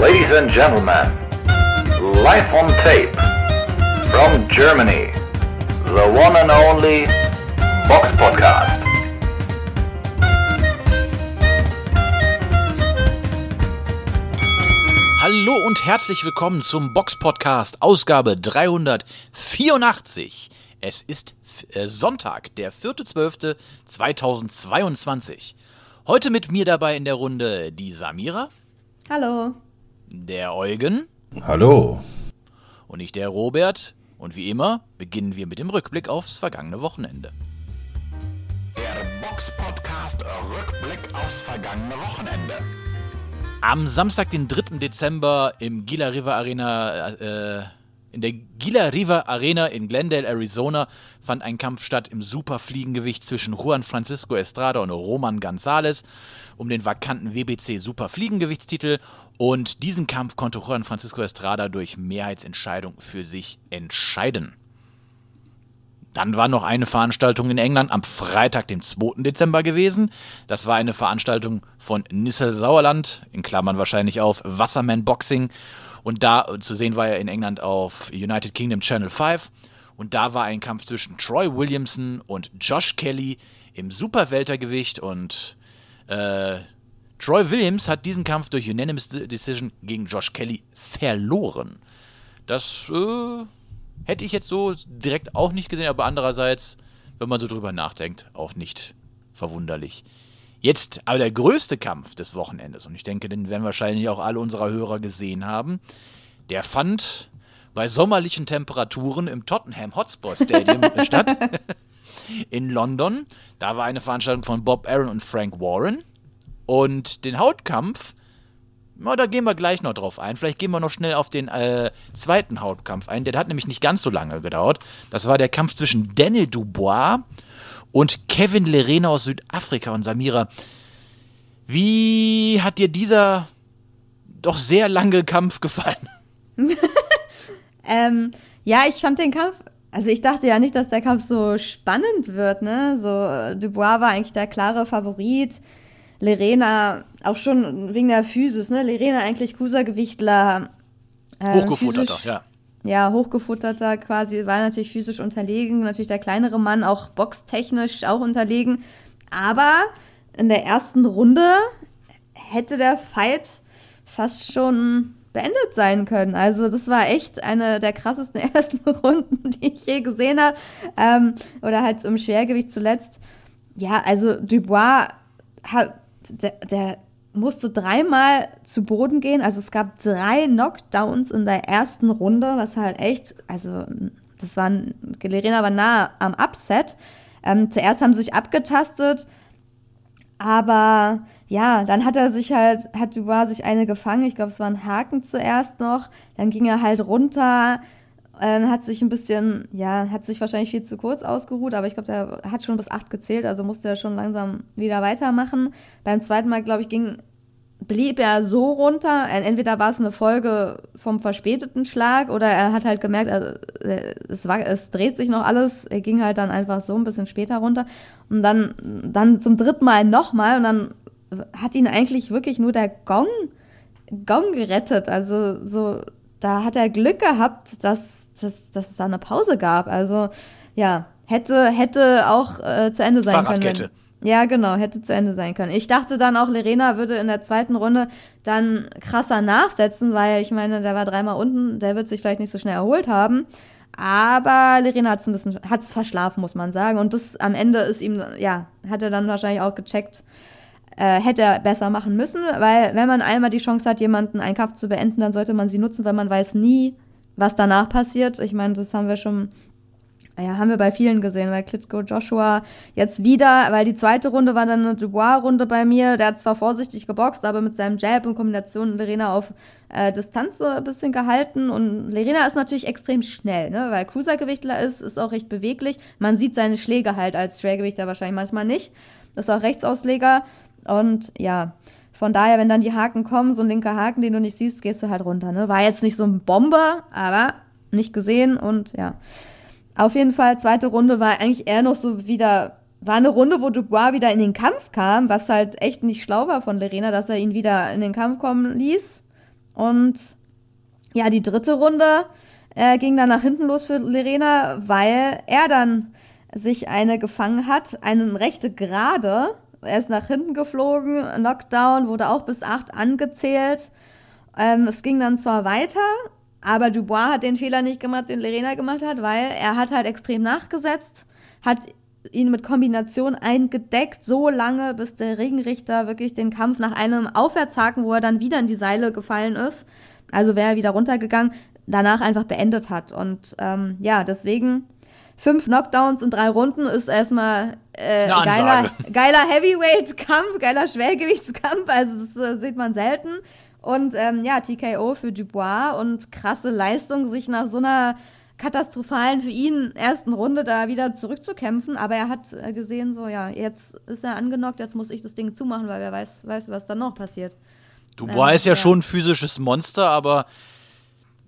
Ladies and gentlemen, live on tape from Germany, the one and only Box Podcast. Hallo und herzlich willkommen zum Box Podcast, Ausgabe 384. Es ist äh, Sonntag, der 4.12.2022. Heute mit mir dabei in der Runde die Samira. Hallo. Der Eugen. Hallo. Und ich, der Robert. Und wie immer beginnen wir mit dem Rückblick aufs vergangene Wochenende. Der Box Podcast Rückblick aufs vergangene Wochenende. Am Samstag, den 3. Dezember im Gila River Arena, äh, in der Gila River Arena in Glendale, Arizona, fand ein Kampf statt im Superfliegengewicht zwischen Juan Francisco Estrada und Roman González um den vakanten WBC Superfliegengewichtstitel. Und diesen Kampf konnte Juan Francisco Estrada durch Mehrheitsentscheidung für sich entscheiden. Dann war noch eine Veranstaltung in England am Freitag, dem 2. Dezember gewesen. Das war eine Veranstaltung von Nissel Sauerland, in Klammern wahrscheinlich auf Wasserman Boxing. Und da zu sehen war er in England auf United Kingdom Channel 5. Und da war ein Kampf zwischen Troy Williamson und Josh Kelly im Superweltergewicht. Und äh, Troy Williams hat diesen Kampf durch Unanimous Decision gegen Josh Kelly verloren. Das äh, hätte ich jetzt so direkt auch nicht gesehen, aber andererseits, wenn man so drüber nachdenkt, auch nicht verwunderlich. Jetzt aber der größte Kampf des Wochenendes, und ich denke, den werden wahrscheinlich auch alle unserer Hörer gesehen haben, der fand bei sommerlichen Temperaturen im Tottenham Hotspur Stadium statt. In London. Da war eine Veranstaltung von Bob Aaron und Frank Warren. Und den Hautkampf, na, da gehen wir gleich noch drauf ein. Vielleicht gehen wir noch schnell auf den äh, zweiten Hautkampf ein. Der hat nämlich nicht ganz so lange gedauert. Das war der Kampf zwischen Daniel Dubois und Kevin Lerena aus Südafrika. Und Samira, wie hat dir dieser doch sehr lange Kampf gefallen? ähm, ja, ich fand den Kampf, also ich dachte ja nicht, dass der Kampf so spannend wird, ne? So, Dubois war eigentlich der klare Favorit. Lerena, auch schon wegen der Physis, ne? Lerena eigentlich Cruisergewichtler. Äh, Hochgefutterter, physisch, ja. Ja, hochgefutterter quasi, war natürlich physisch unterlegen, natürlich der kleinere Mann, auch boxtechnisch auch unterlegen. Aber in der ersten Runde hätte der Fight fast schon beendet sein können. Also das war echt eine der krassesten ersten Runden, die ich je gesehen habe. Ähm, oder halt im Schwergewicht zuletzt. Ja, also Dubois hat, der, der musste dreimal zu Boden gehen. Also es gab drei Knockdowns in der ersten Runde, was halt echt, also das war, Lerena war nah am Upset. Ähm, zuerst haben sie sich abgetastet, aber ja, dann hat er sich halt, hat Dubois sich eine gefangen. Ich glaube, es war ein Haken zuerst noch. Dann ging er halt runter, äh, hat sich ein bisschen, ja, hat sich wahrscheinlich viel zu kurz ausgeruht, aber ich glaube, der hat schon bis acht gezählt, also musste er schon langsam wieder weitermachen. Beim zweiten Mal, glaube ich, ging, blieb er so runter. Entweder war es eine Folge vom verspäteten Schlag oder er hat halt gemerkt, also, es, war, es dreht sich noch alles. Er ging halt dann einfach so ein bisschen später runter. Und dann, dann zum dritten Mal nochmal und dann hat ihn eigentlich wirklich nur der Gong, Gong gerettet. Also so, da hat er Glück gehabt, dass, dass, dass es da eine Pause gab. Also ja, hätte, hätte auch äh, zu Ende sein können. Ja, genau, hätte zu Ende sein können. Ich dachte dann auch, Lerena würde in der zweiten Runde dann krasser nachsetzen, weil ich meine, der war dreimal unten, der wird sich vielleicht nicht so schnell erholt haben. Aber Lerena hat es ein bisschen, hat verschlafen, muss man sagen. Und das am Ende ist ihm, ja, hat er dann wahrscheinlich auch gecheckt, äh, hätte er besser machen müssen, weil wenn man einmal die Chance hat, jemanden einen Kampf zu beenden, dann sollte man sie nutzen, weil man weiß nie, was danach passiert. Ich meine, das haben wir schon, ja, haben wir bei vielen gesehen, bei Klitschko Joshua jetzt wieder, weil die zweite Runde war dann eine Dubois-Runde bei mir. Der hat zwar vorsichtig geboxt, aber mit seinem Jab in Kombination mit Lerena auf äh, Distanz so ein bisschen gehalten. Und Lerena ist natürlich extrem schnell, ne? weil Cruisergewichtler ist, ist auch recht beweglich. Man sieht seine Schläge halt als Schwergewichter wahrscheinlich manchmal nicht. Ist auch Rechtsausleger. Und ja, von daher, wenn dann die Haken kommen, so ein linker Haken, den du nicht siehst, gehst du halt runter. Ne? War jetzt nicht so ein Bomber, aber nicht gesehen und ja. Auf jeden Fall, zweite Runde war eigentlich eher noch so wieder, war eine Runde, wo Dubois wieder in den Kampf kam, was halt echt nicht schlau war von Lerena, dass er ihn wieder in den Kampf kommen ließ. Und ja, die dritte Runde äh, ging dann nach hinten los für Lerena, weil er dann sich eine gefangen hat, einen rechte Gerade. Er ist nach hinten geflogen, Knockdown, wurde auch bis 8 angezählt. Ähm, es ging dann zwar weiter, aber Dubois hat den Fehler nicht gemacht, den Lerena gemacht hat, weil er hat halt extrem nachgesetzt, hat ihn mit Kombination eingedeckt, so lange, bis der Regenrichter wirklich den Kampf nach einem Aufwärtshaken, wo er dann wieder in die Seile gefallen ist, also wäre er wieder runtergegangen, danach einfach beendet hat. Und ähm, ja, deswegen fünf Knockdowns in drei Runden ist erstmal äh, geiler, geiler Heavyweight-Kampf, geiler Schwergewichtskampf, also das äh, sieht man selten. Und ähm, ja, TKO für Dubois und krasse Leistung, sich nach so einer katastrophalen für ihn ersten Runde da wieder zurückzukämpfen. Aber er hat äh, gesehen, so ja, jetzt ist er angenockt, jetzt muss ich das Ding zumachen, weil wer weiß, weiß was dann noch passiert. Dubois ähm, ist ja, ja schon ein physisches Monster, aber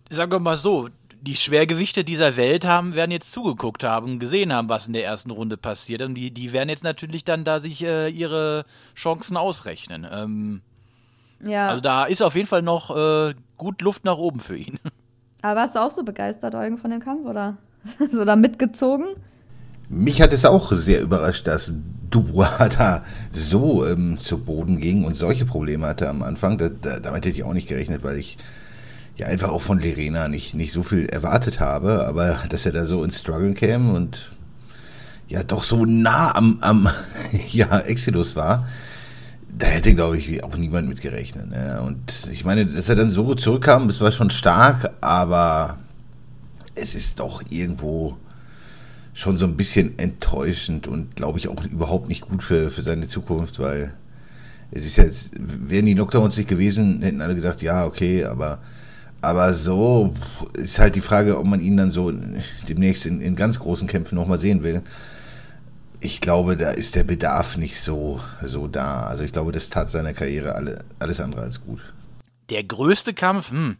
sagen wir mal so, die Schwergewichte dieser Welt haben, werden jetzt zugeguckt haben, gesehen haben, was in der ersten Runde passiert. Und die, die werden jetzt natürlich dann da sich äh, ihre Chancen ausrechnen. Ähm, ja. Also da ist auf jeden Fall noch äh, gut Luft nach oben für ihn. Aber warst du auch so begeistert, Eugen, von dem Kampf, oder? so da mitgezogen? Mich hat es auch sehr überrascht, dass Dubois da so ähm, zu Boden ging und solche Probleme hatte am Anfang. Da, da, damit hätte ich auch nicht gerechnet, weil ich ja einfach auch von Lerena nicht, nicht so viel erwartet habe. Aber dass er da so ins Struggle käme und ja doch so nah am, am ja, Exodus war, da hätte, glaube ich, auch niemand mit gerechnet. Ne? Und ich meine, dass er dann so zurückkam, das war schon stark, aber es ist doch irgendwo schon so ein bisschen enttäuschend und glaube ich auch überhaupt nicht gut für, für seine Zukunft, weil es ist jetzt, wären die Knockdowns nicht gewesen, hätten alle gesagt, ja, okay, aber, aber so ist halt die Frage, ob man ihn dann so demnächst in, in ganz großen Kämpfen nochmal sehen will ich glaube, da ist der Bedarf nicht so, so da. Also ich glaube, das tat seiner Karriere alle, alles andere als gut. Der größte Kampf, hm,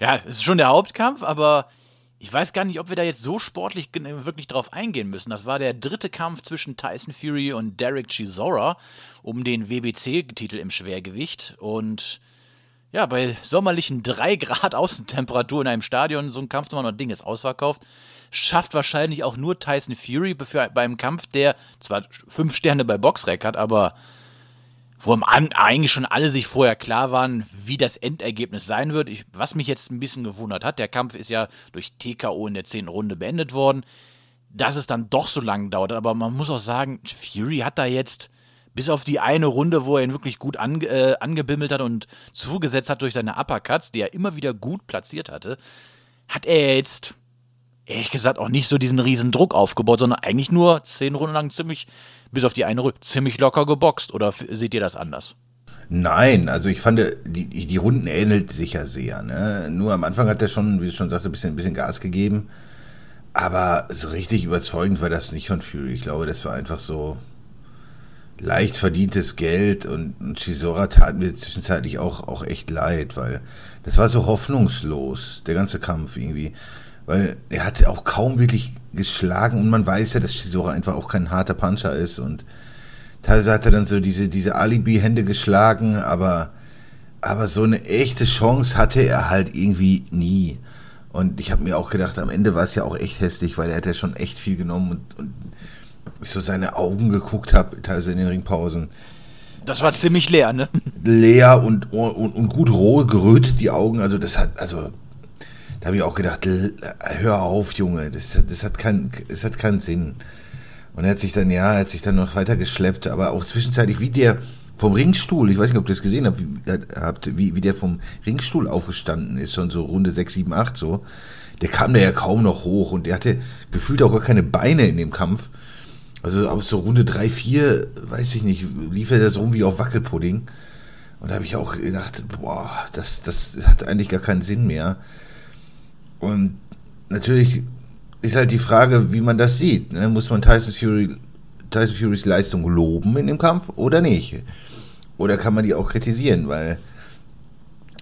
ja, es ist schon der Hauptkampf, aber ich weiß gar nicht, ob wir da jetzt so sportlich wirklich drauf eingehen müssen. Das war der dritte Kampf zwischen Tyson Fury und Derek Chisora um den WBC-Titel im Schwergewicht. Und ja, bei sommerlichen 3 Grad Außentemperatur in einem Stadion, so ein Kampf, das Ding ist ausverkauft schafft wahrscheinlich auch nur Tyson Fury beim Kampf, der zwar fünf Sterne bei Boxrec hat, aber wo eigentlich schon alle sich vorher klar waren, wie das Endergebnis sein wird. Ich, was mich jetzt ein bisschen gewundert hat, der Kampf ist ja durch TKO in der zehnten Runde beendet worden, dass es dann doch so lange dauert. Aber man muss auch sagen, Fury hat da jetzt bis auf die eine Runde, wo er ihn wirklich gut ange, äh, angebimmelt hat und zugesetzt hat durch seine Uppercuts, die er immer wieder gut platziert hatte, hat er jetzt ehrlich gesagt auch nicht so diesen riesen Druck aufgebaut, sondern eigentlich nur zehn Runden lang ziemlich, bis auf die eine Runde, ziemlich locker geboxt. Oder seht ihr das anders? Nein, also ich fand, die, die Runden ähnelt sich ja sehr. Ne? Nur am Anfang hat er schon, wie du schon sagst, ein bisschen, ein bisschen Gas gegeben. Aber so richtig überzeugend war das nicht von Fury. Ich glaube, das war einfach so leicht verdientes Geld und, und Chisora tat mir zwischenzeitlich auch, auch echt leid, weil das war so hoffnungslos, der ganze Kampf irgendwie weil er hat auch kaum wirklich geschlagen und man weiß ja, dass Chisora einfach auch kein harter Puncher ist und teilweise hat er dann so diese, diese Alibi-Hände geschlagen, aber, aber so eine echte Chance hatte er halt irgendwie nie. Und ich habe mir auch gedacht, am Ende war es ja auch echt hässlich, weil er hat ja schon echt viel genommen und, und ich so seine Augen geguckt habe, teilweise in den Ringpausen. Das war ziemlich leer, ne? Leer und, und, und gut roh gerötet die Augen. Also das hat, also da habe ich auch gedacht, hör auf, Junge, das, das, hat kein, das hat keinen Sinn. Und er hat sich dann, ja, er hat sich dann noch weiter geschleppt, aber auch zwischenzeitlich, wie der vom Ringstuhl, ich weiß nicht, ob ihr das gesehen habt, wie, wie der vom Ringstuhl aufgestanden ist, schon so Runde 6, 7, 8 so, der kam da ja kaum noch hoch und der hatte gefühlt auch gar keine Beine in dem Kampf. Also ab so Runde 3, 4, weiß ich nicht, lief er da so rum wie auf Wackelpudding. Und da habe ich auch gedacht, boah, das, das hat eigentlich gar keinen Sinn mehr. Und natürlich ist halt die Frage, wie man das sieht. Ne? Muss man Tyson, Fury, Tyson Furys Leistung loben in dem Kampf oder nicht? Oder kann man die auch kritisieren? Weil,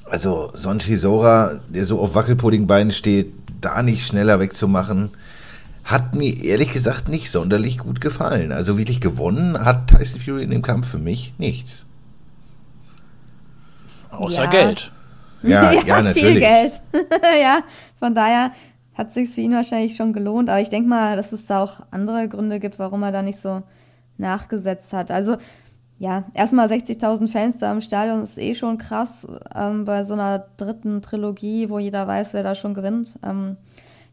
also, Sonchi Sora, der so auf Wackelpuddingbeinen steht, da nicht schneller wegzumachen, hat mir ehrlich gesagt nicht sonderlich gut gefallen. Also wirklich gewonnen hat Tyson Fury in dem Kampf für mich nichts. Außer ja. Geld. Ja, ja, natürlich. Viel Geld. ja, von daher hat sich für ihn wahrscheinlich schon gelohnt. Aber ich denke mal, dass es da auch andere Gründe gibt, warum er da nicht so nachgesetzt hat. Also ja, erstmal 60.000 Fans da im Stadion ist eh schon krass ähm, bei so einer dritten Trilogie, wo jeder weiß, wer da schon gewinnt. Ähm,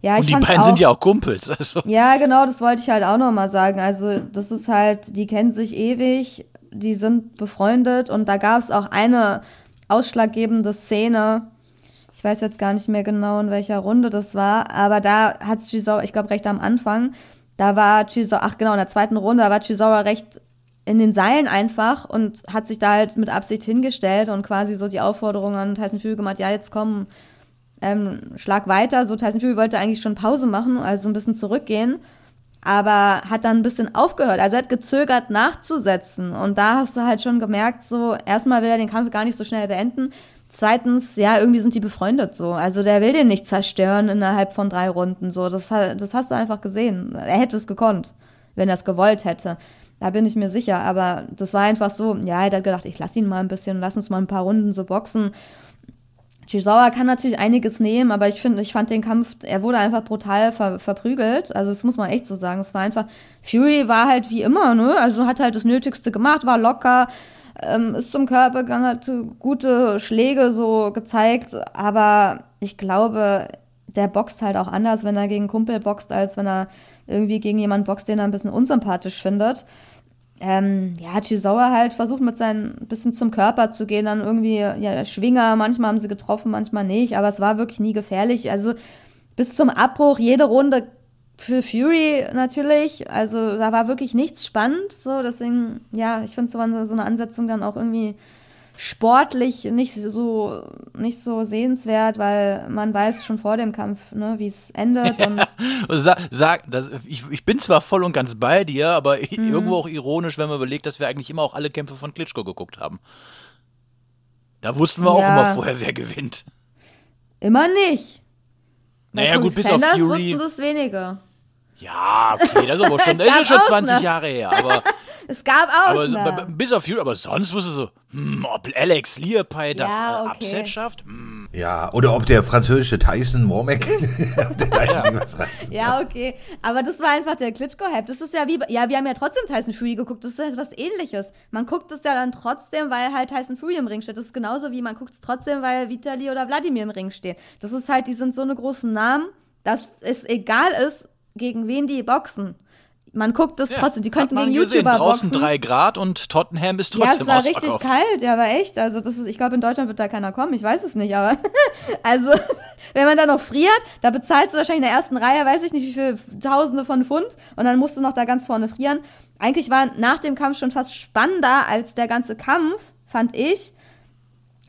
ja, Und die beiden auch, sind ja auch Kumpels. Also. Ja, genau, das wollte ich halt auch nochmal sagen. Also, das ist halt, die kennen sich ewig, die sind befreundet und da gab es auch eine ausschlaggebende Szene. Ich weiß jetzt gar nicht mehr genau, in welcher Runde das war, aber da hat Chisora, ich glaube, recht am Anfang, da war Chisora, ach genau, in der zweiten Runde, da war Chisora recht in den Seilen einfach und hat sich da halt mit Absicht hingestellt und quasi so die Aufforderung an Tyson Fury gemacht, ja, jetzt komm, ähm, schlag weiter. So Tyson Fury wollte eigentlich schon Pause machen, also so ein bisschen zurückgehen, aber hat dann ein bisschen aufgehört. Also er hat gezögert nachzusetzen und da hast du halt schon gemerkt, so erstmal will er den Kampf gar nicht so schnell beenden. Zweitens, ja, irgendwie sind die befreundet so. Also der will den nicht zerstören innerhalb von drei Runden. So, das, das hast du einfach gesehen. Er hätte es gekonnt, wenn er es gewollt hätte. Da bin ich mir sicher. Aber das war einfach so, ja, er hat gedacht, ich lass ihn mal ein bisschen, lass uns mal ein paar Runden so boxen. Chisawa kann natürlich einiges nehmen, aber ich finde, ich fand den Kampf, er wurde einfach brutal ver verprügelt. Also das muss man echt so sagen. Es war einfach, Fury war halt wie immer, ne? Also hat halt das Nötigste gemacht, war locker, ähm, ist zum Körper gegangen, hat gute Schläge so gezeigt, aber ich glaube, der boxt halt auch anders, wenn er gegen Kumpel boxt, als wenn er irgendwie gegen jemanden boxt, den er ein bisschen unsympathisch findet ähm, ja, Chisawa halt versucht mit seinem bisschen zum Körper zu gehen, dann irgendwie, ja, der Schwinger, manchmal haben sie getroffen, manchmal nicht, aber es war wirklich nie gefährlich. Also bis zum Abbruch, jede Runde für Fury natürlich, also da war wirklich nichts spannend, so, deswegen, ja, ich finde so eine, so eine Ansetzung dann auch irgendwie sportlich nicht so, nicht so sehenswert, weil man weiß schon vor dem Kampf, ne, wie es endet. Und sag, sag das, ich, ich bin zwar voll und ganz bei dir, aber Mhm. irgendwo auch ironisch, wenn man überlegt, dass wir eigentlich immer auch alle Kämpfe von Klitschko geguckt haben. Da wussten wir auch Ja. immer vorher, wer gewinnt. immer nicht. Naja, gut, bis auf Fury. wussten das wenige. Ja, okay, das ist aber schon, das ist schon Ausnahmen. 20 Jahre her. Aber, Es gab aber so, b- bis auf Fury, aber sonst wusstest du so, hm, ob Alex Learpy das Ja, äh, okay. Upset schafft? Hm. Ja, oder ob der französische Tyson was reißt. Ja, okay. Aber das war einfach der Klitschko-Hype. Das ist ja wie, ja, wir haben ja trotzdem Tyson Fury geguckt. Das ist ja etwas ähnliches. Man guckt es ja dann trotzdem, weil halt Tyson Fury im Ring steht. Das ist genauso wie man guckt es trotzdem, weil Vitali oder Wladimir im Ring stehen. Das ist halt, die sind so eine großen Namen, dass es egal ist, gegen wen die boxen. Man guckt es Ja, trotzdem. Die könnten gegen gesehen, YouTuber draußen boxen. drei Grad und Tottenham ist Ja, es trotzdem war richtig kalt, ja, aber echt. Also, das ist, ich glaube, in Deutschland wird da keiner kommen, ich weiß es nicht, aber also, wenn man da noch friert, da bezahlst du wahrscheinlich in der ersten Reihe, weiß ich nicht, wie viel Tausende von Pfund und dann musst du noch da ganz vorne frieren. Eigentlich war nach dem Kampf schon fast spannender als der ganze Kampf, fand ich.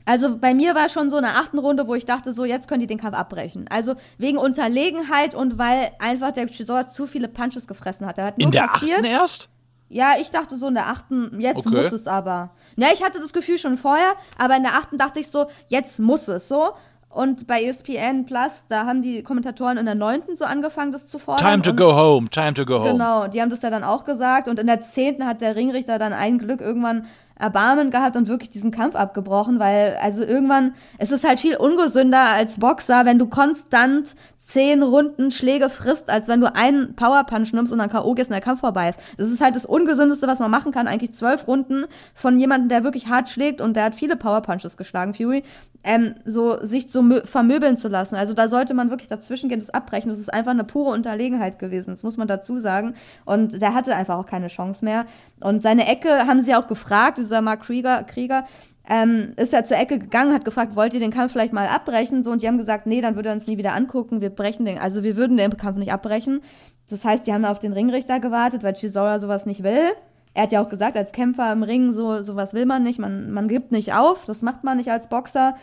Also bei mir war schon so eine achten Runde, wo ich dachte, so jetzt können die den Kampf abbrechen. Also wegen Unterlegenheit und weil einfach der Chisora zu viele Punches gefressen hat. Er hat nur In der kassiert. achten erst? Ja, ich dachte so in der achten, jetzt Okay. muss es aber. Ja, ich hatte das Gefühl schon vorher, aber in der achten dachte ich so, jetzt muss es so. Und bei ESPN Plus, da haben die Kommentatoren in der neunten so angefangen, das zu fordern. Time to go home, time to go home. Genau, die haben das ja dann auch gesagt. Und in der zehnten hat der Ringrichter dann ein Glück irgendwann Erbarmen gehabt und wirklich diesen Kampf abgebrochen, weil also irgendwann, es ist halt viel ungesünder als Boxer, wenn du konstant zehn Runden Schläge frisst, als wenn du einen Powerpunch nimmst und dann K.O. gehst und der Kampf vorbei ist. Das ist halt das Ungesündeste, was man machen kann. Eigentlich zwölf Runden von jemandem, der wirklich hart schlägt und der hat viele Powerpunches geschlagen, Fury, ähm, so sich so mö- vermöbeln zu lassen. Also da sollte man wirklich dazwischen gehen, das abbrechen. Das ist einfach eine pure Unterlegenheit gewesen. Das muss man dazu sagen. Und der hatte einfach auch keine Chance mehr. Und seine Ecke haben sie auch gefragt, dieser Mark Krieger, Krieger ähm, ist er zur Ecke gegangen, hat gefragt, wollt ihr den Kampf vielleicht mal abbrechen? So, und die haben gesagt, nee, dann würde er uns nie wieder angucken. Wir brechen den, also wir würden den Kampf nicht abbrechen. Das heißt, die haben auf den Ringrichter gewartet, weil Chisora sowas nicht will. Er hat ja auch gesagt, als Kämpfer im Ring, so sowas will man nicht. Man, man gibt nicht auf. Das macht man nicht als Boxer.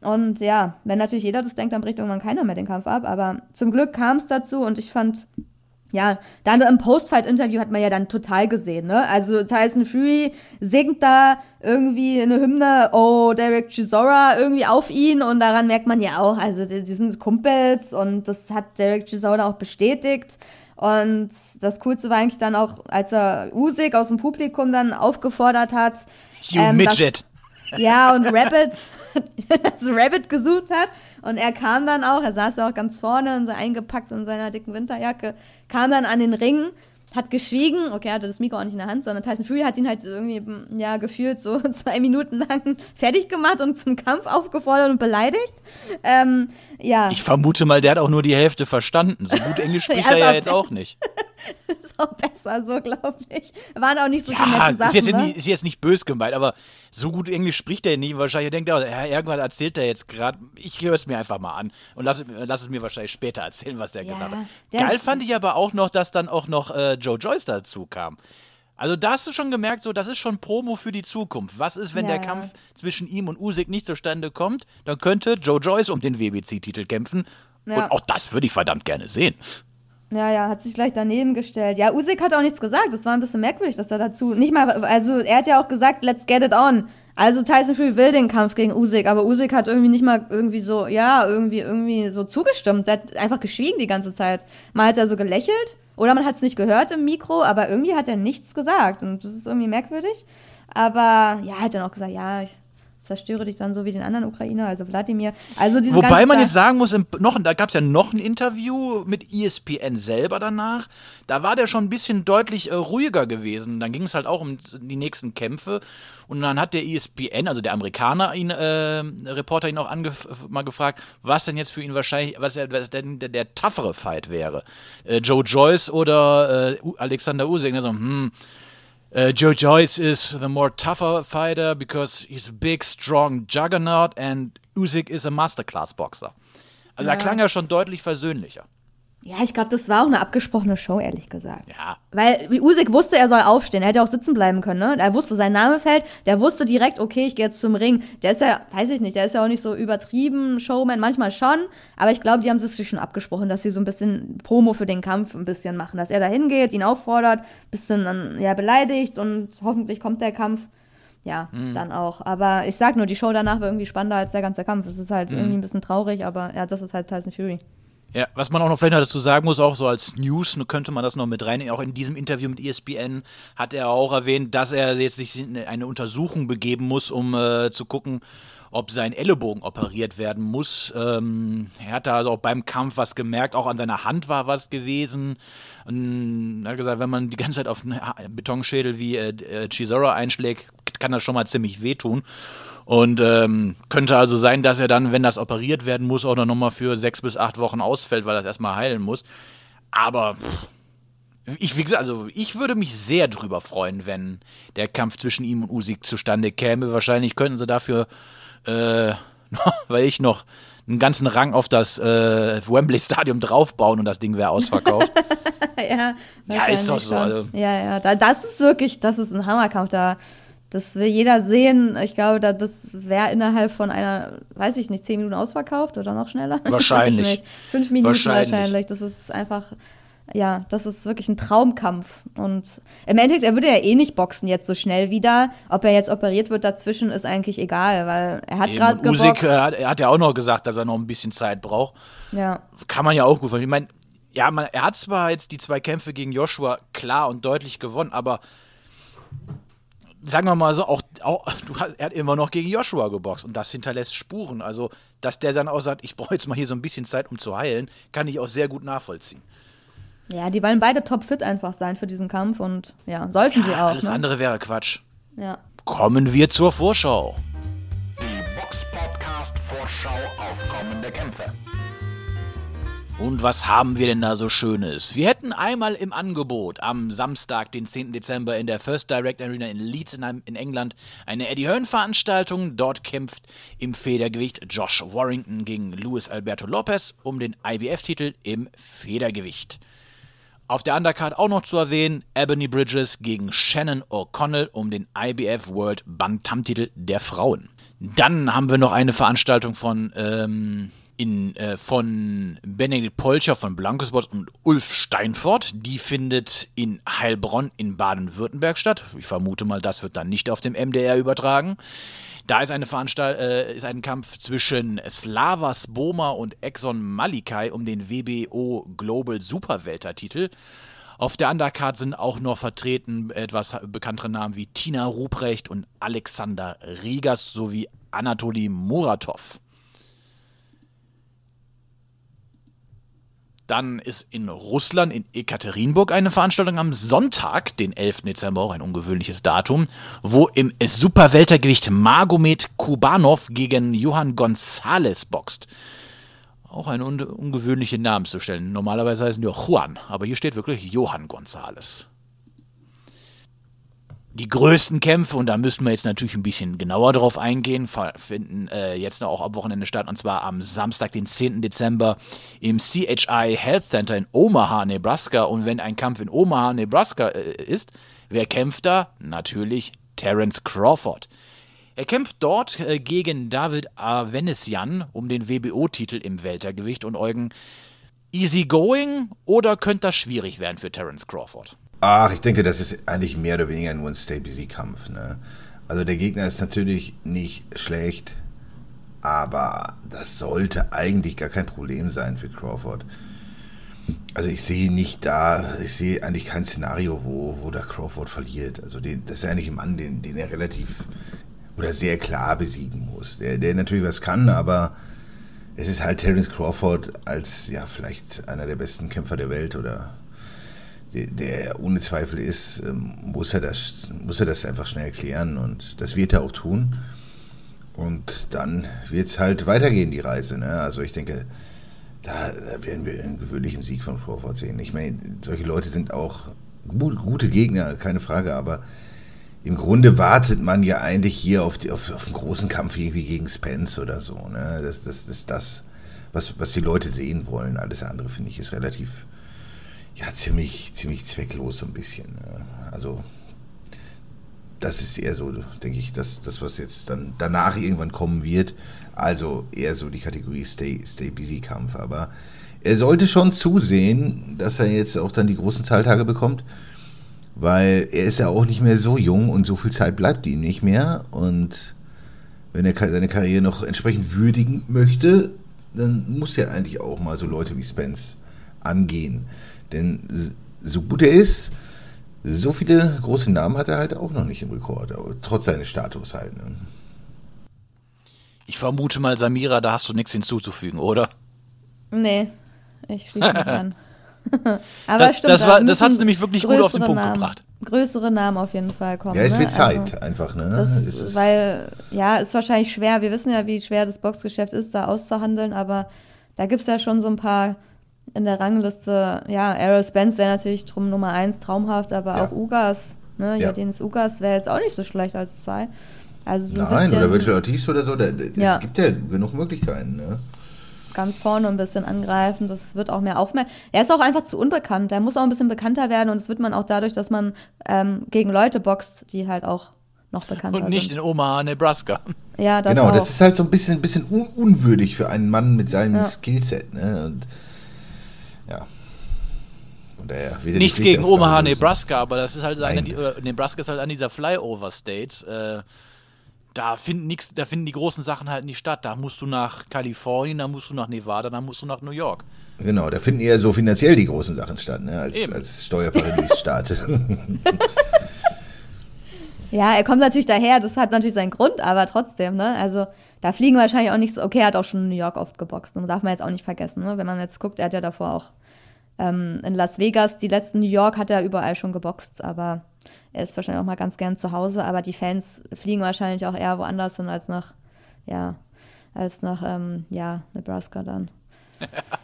Und ja, wenn natürlich jeder das denkt, dann bricht irgendwann keiner mehr den Kampf ab. Aber zum Glück kam es dazu und ich fand, ja, dann im Post-Fight-Interview hat man ja dann total gesehen, ne? Also Tyson Fury singt da irgendwie eine Hymne, oh, Derek Chisora irgendwie auf ihn und daran merkt man ja auch, also die, die sind Kumpels und das hat Derek Chisora auch bestätigt. Und das Coolste war eigentlich dann auch, als er Usyk aus dem Publikum dann aufgefordert hat. You ähm, Midget. Ja, und Rabbit, das Rabbit gesucht hat. Und er kam dann auch, er saß ja auch ganz vorne und so eingepackt in seiner dicken Winterjacke, kam dann an den Ring, hat geschwiegen, okay, er hatte das Mikro auch nicht in der Hand, sondern Tyson Fury hat ihn halt irgendwie, ja, gefühlt so zwei Minuten lang fertig gemacht und zum Kampf aufgefordert und beleidigt. Ähm, ja. Ich vermute mal, der hat auch nur die Hälfte verstanden. So gut Englisch spricht er ja jetzt auch- nicht. ist auch besser, so glaube ich. Waren auch nicht so viele Ja, nette Sachen, ist jetzt, ne? nicht, ist jetzt nicht bös gemeint, aber so gut Englisch spricht er nicht. Wahrscheinlich denkt er, ja, irgendwann erzählt er jetzt gerade. Ich höre es mir einfach mal an und lass, lass es mir wahrscheinlich später erzählen, was der Ja, gesagt hat. Geil fand ich aber auch noch, dass dann auch noch äh, Joe Joyce dazu kam. Also da hast du schon gemerkt, so das ist schon Promo für die Zukunft. Was ist, wenn Ja, der. Kampf zwischen ihm und Usyk nicht zustande kommt? Dann könnte Joe Joyce um den WBC-Titel kämpfen. Ja. Und auch das würde ich verdammt gerne sehen. Ja, ja, hat sich gleich daneben gestellt. Ja, Usyk hat auch nichts gesagt. Das war ein bisschen merkwürdig, dass er dazu nicht mal, also er hat ja auch gesagt, let's get it on. Also Tyson Fury will den Kampf gegen Usyk, aber Usyk hat irgendwie nicht mal irgendwie so, ja, irgendwie, irgendwie so zugestimmt. Er hat einfach geschwiegen die ganze Zeit. Mal hat er so gelächelt oder man hat es nicht gehört im Mikro, aber irgendwie hat er nichts gesagt und das ist irgendwie merkwürdig. Aber ja, hat dann auch gesagt, ja, ich zerstöre dich dann so wie den anderen Ukrainer, also Wladimir. Also Wobei man jetzt sagen muss, im, noch, da gab es ja noch ein Interview mit ESPN selber danach. Da war der schon ein bisschen deutlich äh, ruhiger gewesen. Dann ging es halt auch um die nächsten Kämpfe. Und dann hat der ESPN, also der Amerikaner, ihn, äh, Reporter ihn auch mal gefragt, was denn jetzt für ihn wahrscheinlich, was, er, was denn der, der toughere Fight wäre. Äh, Joe Joyce oder äh, Alexander Usyk. So, hm, Uh, Joe Joyce is the more tougher fighter because he's a big, strong juggernaut and Usyk is a masterclass boxer. Also da klang er schon deutlich versöhnlicher. Ja, ich glaube, das war auch eine abgesprochene Show, ehrlich gesagt. Ja. Weil wie Usyk wusste, er soll aufstehen. Er hätte auch sitzen bleiben können, ne? Er wusste, sein Name fällt. Der wusste direkt, okay, ich gehe jetzt zum Ring. Der ist ja, weiß ich nicht, der ist ja auch nicht so übertrieben, Showman, manchmal schon. Aber ich glaube, die haben sich schon abgesprochen, dass sie so ein bisschen Promo für den Kampf ein bisschen machen. Dass er da hingeht, ihn auffordert, bisschen dann, ja, beleidigt und hoffentlich kommt der Kampf. Ja, dann auch. Aber ich sag nur, die Show danach war irgendwie spannender als der ganze Kampf. Es ist halt irgendwie ein bisschen traurig, aber ja, das ist halt Tyson Fury. Ja, was man auch noch vielleicht noch dazu sagen muss, auch so als News, ne, könnte man das noch mit rein. Auch in diesem Interview mit ESPN hat er auch erwähnt, dass er jetzt sich in eine Untersuchung begeben muss, um äh, zu gucken, ob sein Ellenbogen operiert werden muss. Ähm, er hat da also auch beim Kampf was gemerkt, auch an seiner Hand war was gewesen. Und er hat gesagt, wenn man die ganze Zeit auf einen Betonschädel wie äh, äh, Chisora einschlägt, kann das schon mal ziemlich wehtun. Und ähm, könnte also sein, dass er dann, wenn das operiert werden muss, auch noch mal für sechs bis acht Wochen ausfällt, weil das erstmal heilen muss. Aber pff, ich, wie gesagt, also ich würde mich sehr drüber freuen, wenn der Kampf zwischen ihm und Usyk zustande käme. Wahrscheinlich könnten sie dafür, äh, weil ich noch einen ganzen Rang auf das äh, Wembley Stadium draufbauen und das Ding wäre ausverkauft. Ja, Ja, ist doch so, also- Ja, ja, da, das ist wirklich, das ist ein Hammerkampf. Da, das will jeder sehen. Ich glaube, da, das wäre innerhalb von einer, weiß ich nicht, zehn Minuten ausverkauft oder noch schneller. Wahrscheinlich. Fünf Minuten Wahrscheinlich. wahrscheinlich. Das ist einfach, ja, das ist wirklich ein Traumkampf. Und im Endeffekt, er würde ja eh nicht boxen jetzt so schnell wieder. Ob er jetzt operiert wird dazwischen, ist eigentlich egal, weil er hat gerade und Usyk äh, hat, er hat ja auch noch gesagt, dass er noch ein bisschen Zeit braucht. Ja. Kann man ja auch gut verstehen. Ich meine, ja, man, er hat zwar jetzt die zwei Kämpfe gegen Joshua klar und deutlich gewonnen, aber sagen wir mal so, auch, auch du hast, er hat immer noch gegen Joshua geboxt und das hinterlässt Spuren. Also, dass der dann auch sagt, ich brauche jetzt mal hier so ein bisschen Zeit, um zu heilen, kann ich auch sehr gut nachvollziehen. ja, die wollen beide topfit einfach sein für diesen Kampf und ja, sollten sie auch. Alles ne? andere wäre Quatsch. Ja. Kommen wir zur Vorschau. Die Box Podcast Vorschau auf kommende Kämpfe. Und was haben wir denn da so Schönes? Wir hätten einmal im Angebot am Samstag, den 10. Dezember in der First Direct Arena in Leeds in, England eine Eddie Hearn Veranstaltung. Dort kämpft im Federgewicht Josh Warrington gegen Luis Alberto Lopez um den IBF-Titel im Federgewicht. Auf der Undercard auch noch zu erwähnen, Ebony Bridges gegen Shannon O'Connell um den IBF World Bantam-Titel der Frauen. Dann haben wir noch eine Veranstaltung von, ähm, in, äh, von Benedikt Polcher von Blankosbot und Ulf Steinfort. Die findet in Heilbronn in Baden-Württemberg statt. Ich vermute mal, das wird dann nicht auf dem MDR übertragen. Da ist, eine Veranstalt äh, ist ein Kampf zwischen Slavas Boma und Exxon Malikai um den WBO Global Superweltertitel. Auf der Undercard sind auch noch vertreten etwas bekanntere Namen wie Tina Ruprecht und Alexander Rigas sowie Anatoli Muratov. Dann ist in Russland, in Ekaterinburg, eine Veranstaltung am Sonntag, den 11. Dezember, auch ein ungewöhnliches Datum, wo im Superweltergewicht Magomed Kubanov gegen Johann González boxt. Auch eine un ungewöhnliche Namen zu stellen. Normalerweise heißen die auch Juan, aber hier steht wirklich Johann González die größten Kämpfe, und da müssen wir jetzt natürlich ein bisschen genauer drauf eingehen, finden äh, jetzt noch auch am Wochenende statt, und zwar am Samstag, den 10. Dezember im CHI Health Center in Omaha, Nebraska. Und wenn ein Kampf in Omaha, Nebraska äh, ist, wer kämpft da? Natürlich Terence Crawford. Er kämpft dort äh, gegen David Avenesian um den WBO-Titel im Weltergewicht und Eugen. Easy going oder könnte das schwierig werden für Terence Crawford? Ach, ich denke, das ist eigentlich mehr oder weniger nur ein Stay-Busy-Kampf. Ne? Also der Gegner ist natürlich nicht schlecht, aber das sollte eigentlich gar kein Problem sein für Crawford. Also ich sehe nicht da, ich sehe eigentlich kein Szenario, wo, wo der Crawford verliert. Also den, das ist eigentlich ein Mann, den, den er relativ oder sehr klar besiegen muss. Der, der natürlich was kann, aber es ist halt Terence Crawford als ja vielleicht einer der besten Kämpfer der Welt oder der ohne Zweifel ist, ähm, muss er, das, muss er das einfach schnell klären und das wird er auch tun. Und dann wird es halt weitergehen, die Reise. Ne? Also ich denke, da, da, werden wir einen gewöhnlichen Sieg von Crawford sehen. Ich meine, solche Leute sind auch gut, gute Gegner, keine Frage, aber im Grunde wartet man ja eigentlich hier auf, die, auf, auf einen großen Kampf irgendwie gegen Spence oder so. Ne? Das, das, das ist das, was, was die Leute sehen wollen. Alles andere, finde ich, ist relativ ja, ziemlich, ziemlich zwecklos so ein bisschen. Also das ist eher so, denke ich, das, das, was jetzt dann danach irgendwann kommen wird. Also eher so die Kategorie Stay, Stay Busy Kampf. Aber er sollte schon zusehen, dass er jetzt auch dann die großen Zahltage bekommt, weil er ist ja auch nicht mehr so jung und so viel Zeit bleibt ihm nicht mehr. Und wenn er seine Karriere noch entsprechend würdigen möchte, dann muss er eigentlich auch mal so Leute wie Spence angehen. Denn so gut er ist, so viele große Namen hat er halt auch noch nicht im Rekord, trotz seines Status halt. Ne? Ich vermute mal, Samira, da hast du nichts hinzuzufügen, oder? Nee, ich schließe mich an. Aber das, stimmt, das, war, das hat es nämlich wirklich gut auf den Punkt Namen, gebracht. Größere Namen auf jeden Fall kommen. Ja, es wird ne? Zeit also, einfach, ne? Das, weil, ja, ist wahrscheinlich schwer. Wir wissen ja, wie schwer das Boxgeschäft ist, da auszuhandeln, aber da gibt es ja schon so ein paar in der Rangliste, ja, Errol Spence wäre natürlich drum Nummer eins, traumhaft, aber ja. auch Ugas, ne, ja. Jadins Ugas wäre jetzt auch nicht so schlecht als zwei. Also so Nein, bisschen, oder Virtual Ortiz oder so, es ja. gibt ja genug Möglichkeiten, ne? Ganz vorne ein bisschen angreifen, das wird auch mehr aufmerksam. Er ist auch einfach zu unbekannt, er muss auch ein bisschen bekannter werden und das wird man auch dadurch, dass man ähm, gegen Leute boxt, die halt auch noch bekannter sind. Und nicht sind. in Omaha, Nebraska. Ja, das Genau, auch. das ist halt so ein bisschen, ein bisschen un unwürdig für einen Mann mit seinem ja. Skillset, ne? Und. Daher, Nichts gegen Omaha, Nebraska, aber das ist halt eine, die, äh, Nebraska ist halt an dieser Flyover States. Äh, da finden nix, da finden die großen Sachen halt nicht statt. Da musst du nach Kalifornien, da musst du nach Nevada, da musst du nach New York. Genau, da finden eher so finanziell die großen Sachen statt, ne, als, als Steuerparadiesstaat. ja, er kommt natürlich daher, das hat natürlich seinen Grund, aber trotzdem, ne? Also da fliegen wahrscheinlich auch nicht so, okay, er hat auch schon in New York oft geboxt, ne? darf man jetzt auch nicht vergessen, ne? Wenn man jetzt guckt, er hat ja davor auch ähm, in Las Vegas, die letzten New York hat er überall schon geboxt, aber er ist wahrscheinlich auch mal ganz gern zu Hause. Aber die Fans fliegen wahrscheinlich auch eher woanders hin als nach, ja, als nach, ähm, ja, Nebraska dann.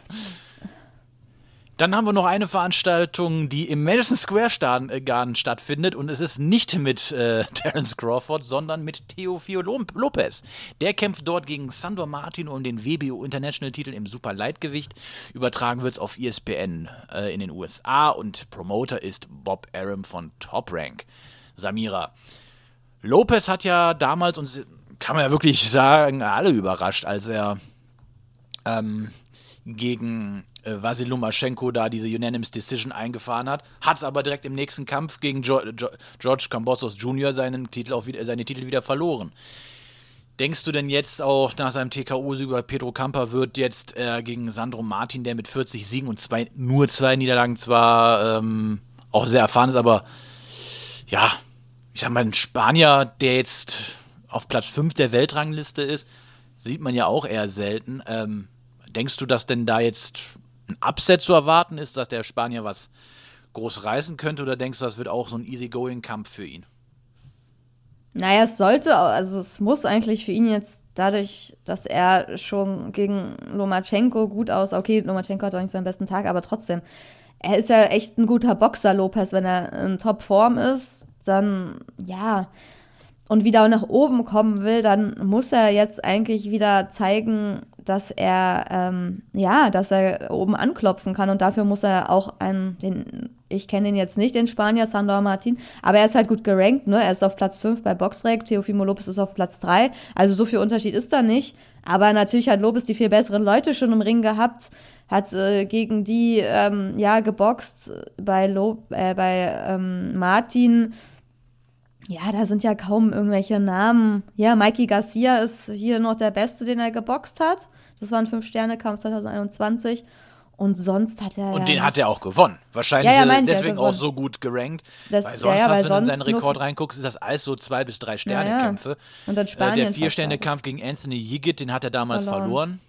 Dann haben wir noch eine Veranstaltung, die im Madison Square äh, Garden stattfindet und es ist nicht mit äh, Terence Crawford, sondern mit Teofio Lopez. Der kämpft dort gegen Sandor Martin um den WBO International Titel im Super Lightgewicht. Übertragen wird es auf ESPN äh, in den USA und Promoter ist Bob Aram von Top Rank. Samira. Lopez hat ja damals, und kann man ja wirklich sagen, alle überrascht, als er ähm, gegen äh, Vasil Lumaschenko da diese Unanimous Decision eingefahren hat, hat es aber direkt im nächsten Kampf gegen jo jo George Cambosos Jr. seinen Titel auch wieder, seine Titel wieder verloren. Denkst du denn jetzt auch nach seinem TKO über Pedro Campa wird jetzt äh, gegen Sandro Martin, der mit 40 Siegen und zwei, nur zwei Niederlagen zwar ähm, auch sehr erfahren ist, aber ja, ich sag mal, ein Spanier, der jetzt auf Platz 5 der Weltrangliste ist, sieht man ja auch eher selten. Ähm, denkst du, dass denn da jetzt ein Upset zu erwarten ist, dass der Spanier was groß reißen könnte, oder denkst du, das wird auch so ein easygoing-Kampf für ihn? Naja, es sollte, also es muss eigentlich für ihn jetzt dadurch, dass er schon gegen Lomachenko gut aus, okay, Lomachenko hat auch nicht seinen besten Tag, aber trotzdem, er ist ja echt ein guter Boxer, Lopez, wenn er in Topform ist, dann ja, und wieder nach oben kommen will, dann muss er jetzt eigentlich wieder zeigen, dass er ähm, ja, dass er oben anklopfen kann und dafür muss er auch einen, den, ich kenne ihn jetzt nicht, den Spanier Sandor Martin, aber er ist halt gut gerankt, ne? Er ist auf Platz 5 bei Boxrec, Teofimo Lopez ist auf Platz 3, also so viel Unterschied ist da nicht. Aber natürlich hat Lopez die viel besseren Leute schon im Ring gehabt, hat äh, gegen die ähm, ja geboxt bei, Lo äh, bei ähm, Martin ja, da sind ja kaum irgendwelche Namen. Ja, Mikey Garcia ist hier noch der Beste, den er geboxt hat. Das war ein Fünf-Sterne-Kampf 2021. Und sonst hat er. Und ja den hat er auch gewonnen. Wahrscheinlich Ja, ja, meinte deswegen auch so gut gerankt. Das- weil sonst ja, weil hast du in seinen Rekord reinguckst, ist das alles so zwei bis drei Sterne Ja, ja. Kämpfe. Und dann Äh, Spanien der Vier-Sterne-Kampf gegen Anthony Yigit, den hat er damals Verloren. verloren.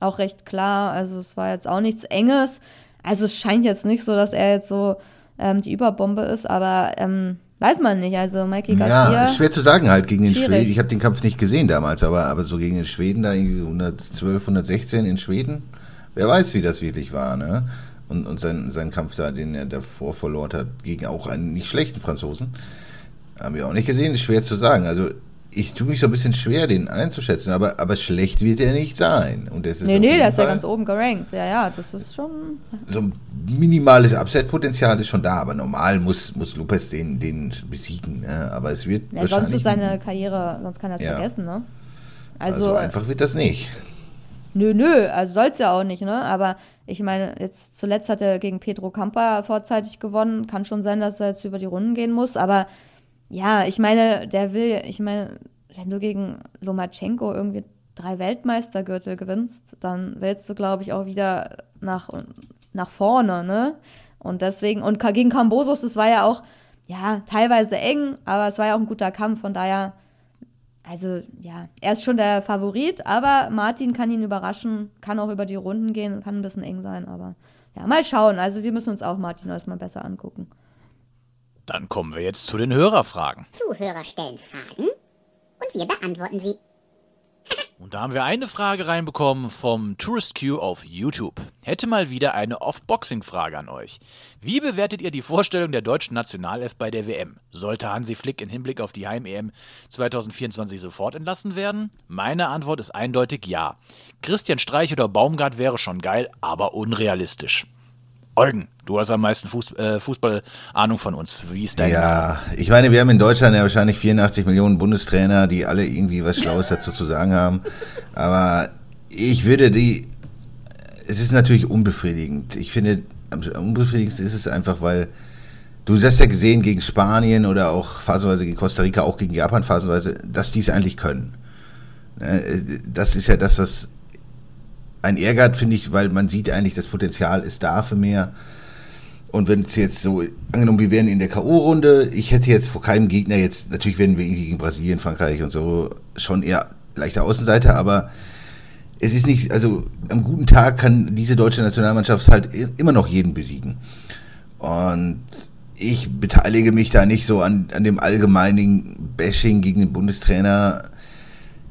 auch recht klar. Also es war jetzt auch nichts Enges. Also es scheint jetzt nicht so, dass er jetzt so ähm, die Überbombe ist, aber ähm, weiß man nicht. Also Mikey Garcia. Ja, ist schwer zu sagen halt gegen den Schwierig. Schweden. Ich habe den Kampf nicht gesehen damals, aber, aber so gegen den Schweden da irgendwie 112, 116 in Schweden. Wer weiß, wie das wirklich war, ne? Und, und sein, sein Kampf da, den er davor verloren hat, gegen auch einen nicht schlechten Franzosen. Haben wir auch nicht gesehen, ist schwer zu sagen. Also ich tue mich so ein bisschen schwer, den einzuschätzen, aber, aber schlecht wird er nicht sein. Und das ist nee, nee, der ist ja ganz oben gerankt. Ja, ja, das ist schon. so ein minimales Upset-Potenzial ist schon da, aber normal muss, muss Lopez den, den besiegen. Ne? Aber es wird Ja, sonst wahrscheinlich. ist seine Karriere, sonst kann er es Ja. vergessen, ne? also, Also, einfach wird das nicht. nö, nö, also soll's ja auch nicht, ne? Aber ich meine, jetzt zuletzt hat er gegen Pedro Campa vorzeitig gewonnen. Kann schon sein, dass er jetzt über die Runden gehen muss, aber ja, ich meine, der will, ich meine, wenn du gegen Lomachenko irgendwie drei Weltmeistergürtel gewinnst, dann willst du, glaube ich, auch wieder nach, nach vorne, ne? Und deswegen, und gegen Cambosos, das war ja auch, ja, teilweise eng, aber es war ja auch ein guter Kampf, von daher, also ja, er ist schon der Favorit, aber Martin kann ihn überraschen, kann auch über die Runden gehen, kann ein bisschen eng sein, aber ja, mal schauen. Also wir müssen uns auch Martin erstmal besser angucken. Dann kommen wir jetzt zu den Hörerfragen. Zuhörer stellen Fragen und wir beantworten sie. Und da haben wir eine Frage reinbekommen vom Tourist Q auf YouTube. Hätte mal wieder eine Off-Boxing-Frage an euch. Wie bewertet ihr die Vorstellung der deutschen Nationalelf bei der WM? Sollte Hansi Flick in Hinblick auf die Heim-EM 2024 sofort entlassen werden? Meine Antwort ist eindeutig ja. Christian Streich oder Baumgart wäre schon geil, aber unrealistisch. Eugen, du hast am meisten Fuß, äh, Fußballahnung von uns. Wie ist dein Ja, ich meine, wir haben in Deutschland ja wahrscheinlich 84 Millionen Bundestrainer, die alle irgendwie was Schlaues dazu zu sagen haben. Aber ich würde die. Es ist natürlich unbefriedigend. Ich finde, am unbefriedigendsten ist es einfach, weil du hast ja gesehen gegen Spanien oder auch phasenweise gegen Costa Rica, auch gegen Japan phasenweise, dass die es eigentlich können. Äh, Das ist ja das, was ein Ehrgeiz, finde ich, weil man sieht eigentlich, das Potenzial ist da für mehr. Und wenn es jetzt so, angenommen, wir wären in der K.O.-Runde, ich hätte jetzt vor keinem Gegner jetzt, natürlich werden wir gegen Brasilien, Frankreich und so schon eher leichter Außenseiter, aber es ist nicht, also am guten Tag kann diese deutsche Nationalmannschaft halt immer noch jeden besiegen. Und ich beteilige mich da nicht so an, an dem allgemeinen Bashing gegen den Bundestrainer.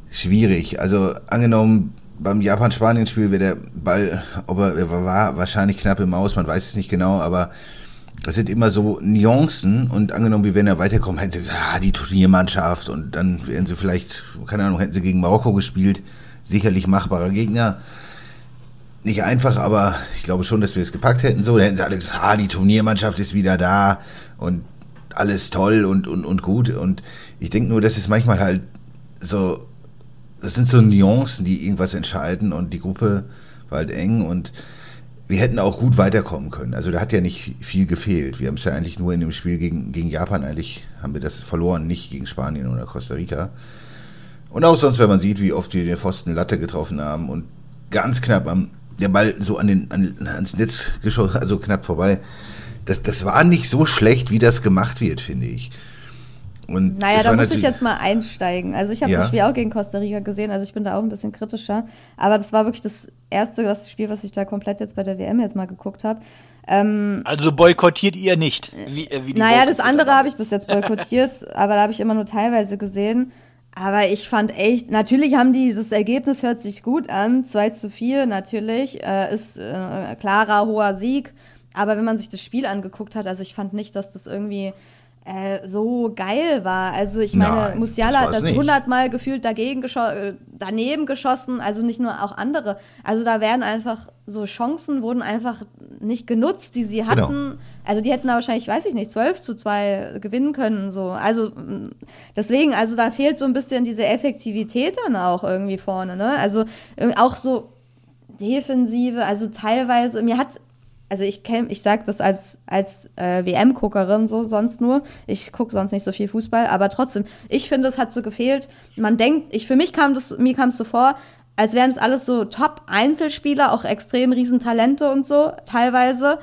Schwierig. Also angenommen, beim Japan-Spanien-Spiel wäre der Ball, ob er, er war wahrscheinlich knapp im Aus, man weiß es nicht genau, aber das sind immer so Nuancen und angenommen, wir wären ja weiterkommen, hätten sie gesagt, ah, die Turniermannschaft und dann wären sie vielleicht, keine Ahnung, hätten sie gegen Marokko gespielt, sicherlich machbarer Gegner. Nicht einfach, aber ich glaube schon, dass wir es gepackt hätten. So, da hätten sie alle gesagt, ah, die Turniermannschaft ist wieder da und alles toll und, und, und gut. Und ich denke nur, das ist manchmal halt so, das sind so Nuancen, die irgendwas entscheiden und die Gruppe war halt eng und wir hätten auch gut weiterkommen können. Also da hat ja nicht viel gefehlt. Wir haben es ja eigentlich nur in dem Spiel gegen, gegen Japan eigentlich, haben wir das verloren, nicht gegen Spanien oder Costa Rica. Und auch sonst, wenn man sieht, wie oft wir den Pfosten Latte getroffen haben und ganz knapp am, der Ball so an den, an, ans Netz geschossen, also knapp vorbei. das, das war nicht so schlecht, wie das gemacht wird, finde ich. Und Naja, das da muss ich jetzt mal einsteigen. Also ich habe Ja. das Spiel auch gegen Costa Rica gesehen, also ich bin da auch ein bisschen kritischer. Aber das war wirklich das erste was, Spiel, was ich da komplett jetzt bei der WM jetzt mal geguckt habe. Also boykottiert ihr nicht. Wie, äh, wie die Naja, das andere habe ich bis jetzt boykottiert, aber da habe ich immer nur teilweise gesehen. Aber ich fand echt, natürlich haben die, das Ergebnis hört sich gut an, 2 zu 4 natürlich, äh, ist äh, klarer, hoher Sieg. Aber wenn man sich das Spiel angeguckt hat, also ich fand nicht, dass das irgendwie äh, so geil war. Also ich meine, Nein, Musiala hat das hundertmal gefühlt dagegen gescho äh, daneben geschossen, also nicht nur auch andere. Also da werden einfach so Chancen wurden einfach nicht genutzt, die sie hatten. Genau. Also die hätten da wahrscheinlich, weiß ich nicht, 12 zu 2 gewinnen können. So. Also mh, deswegen, also da fehlt so ein bisschen diese Effektivität dann auch irgendwie vorne. Ne? Also äh, auch so Defensive, also teilweise, mir hat, also ich kenn, ich sag das als, als äh, WM-Guckerin so sonst nur, ich gucke sonst nicht so viel Fußball, aber trotzdem, ich finde, es hat so gefehlt, man denkt, ich, für mich kam das, mir kam es so vor, als wären es alles so Top-Einzelspieler, auch extrem Riesentalente und so, teilweise.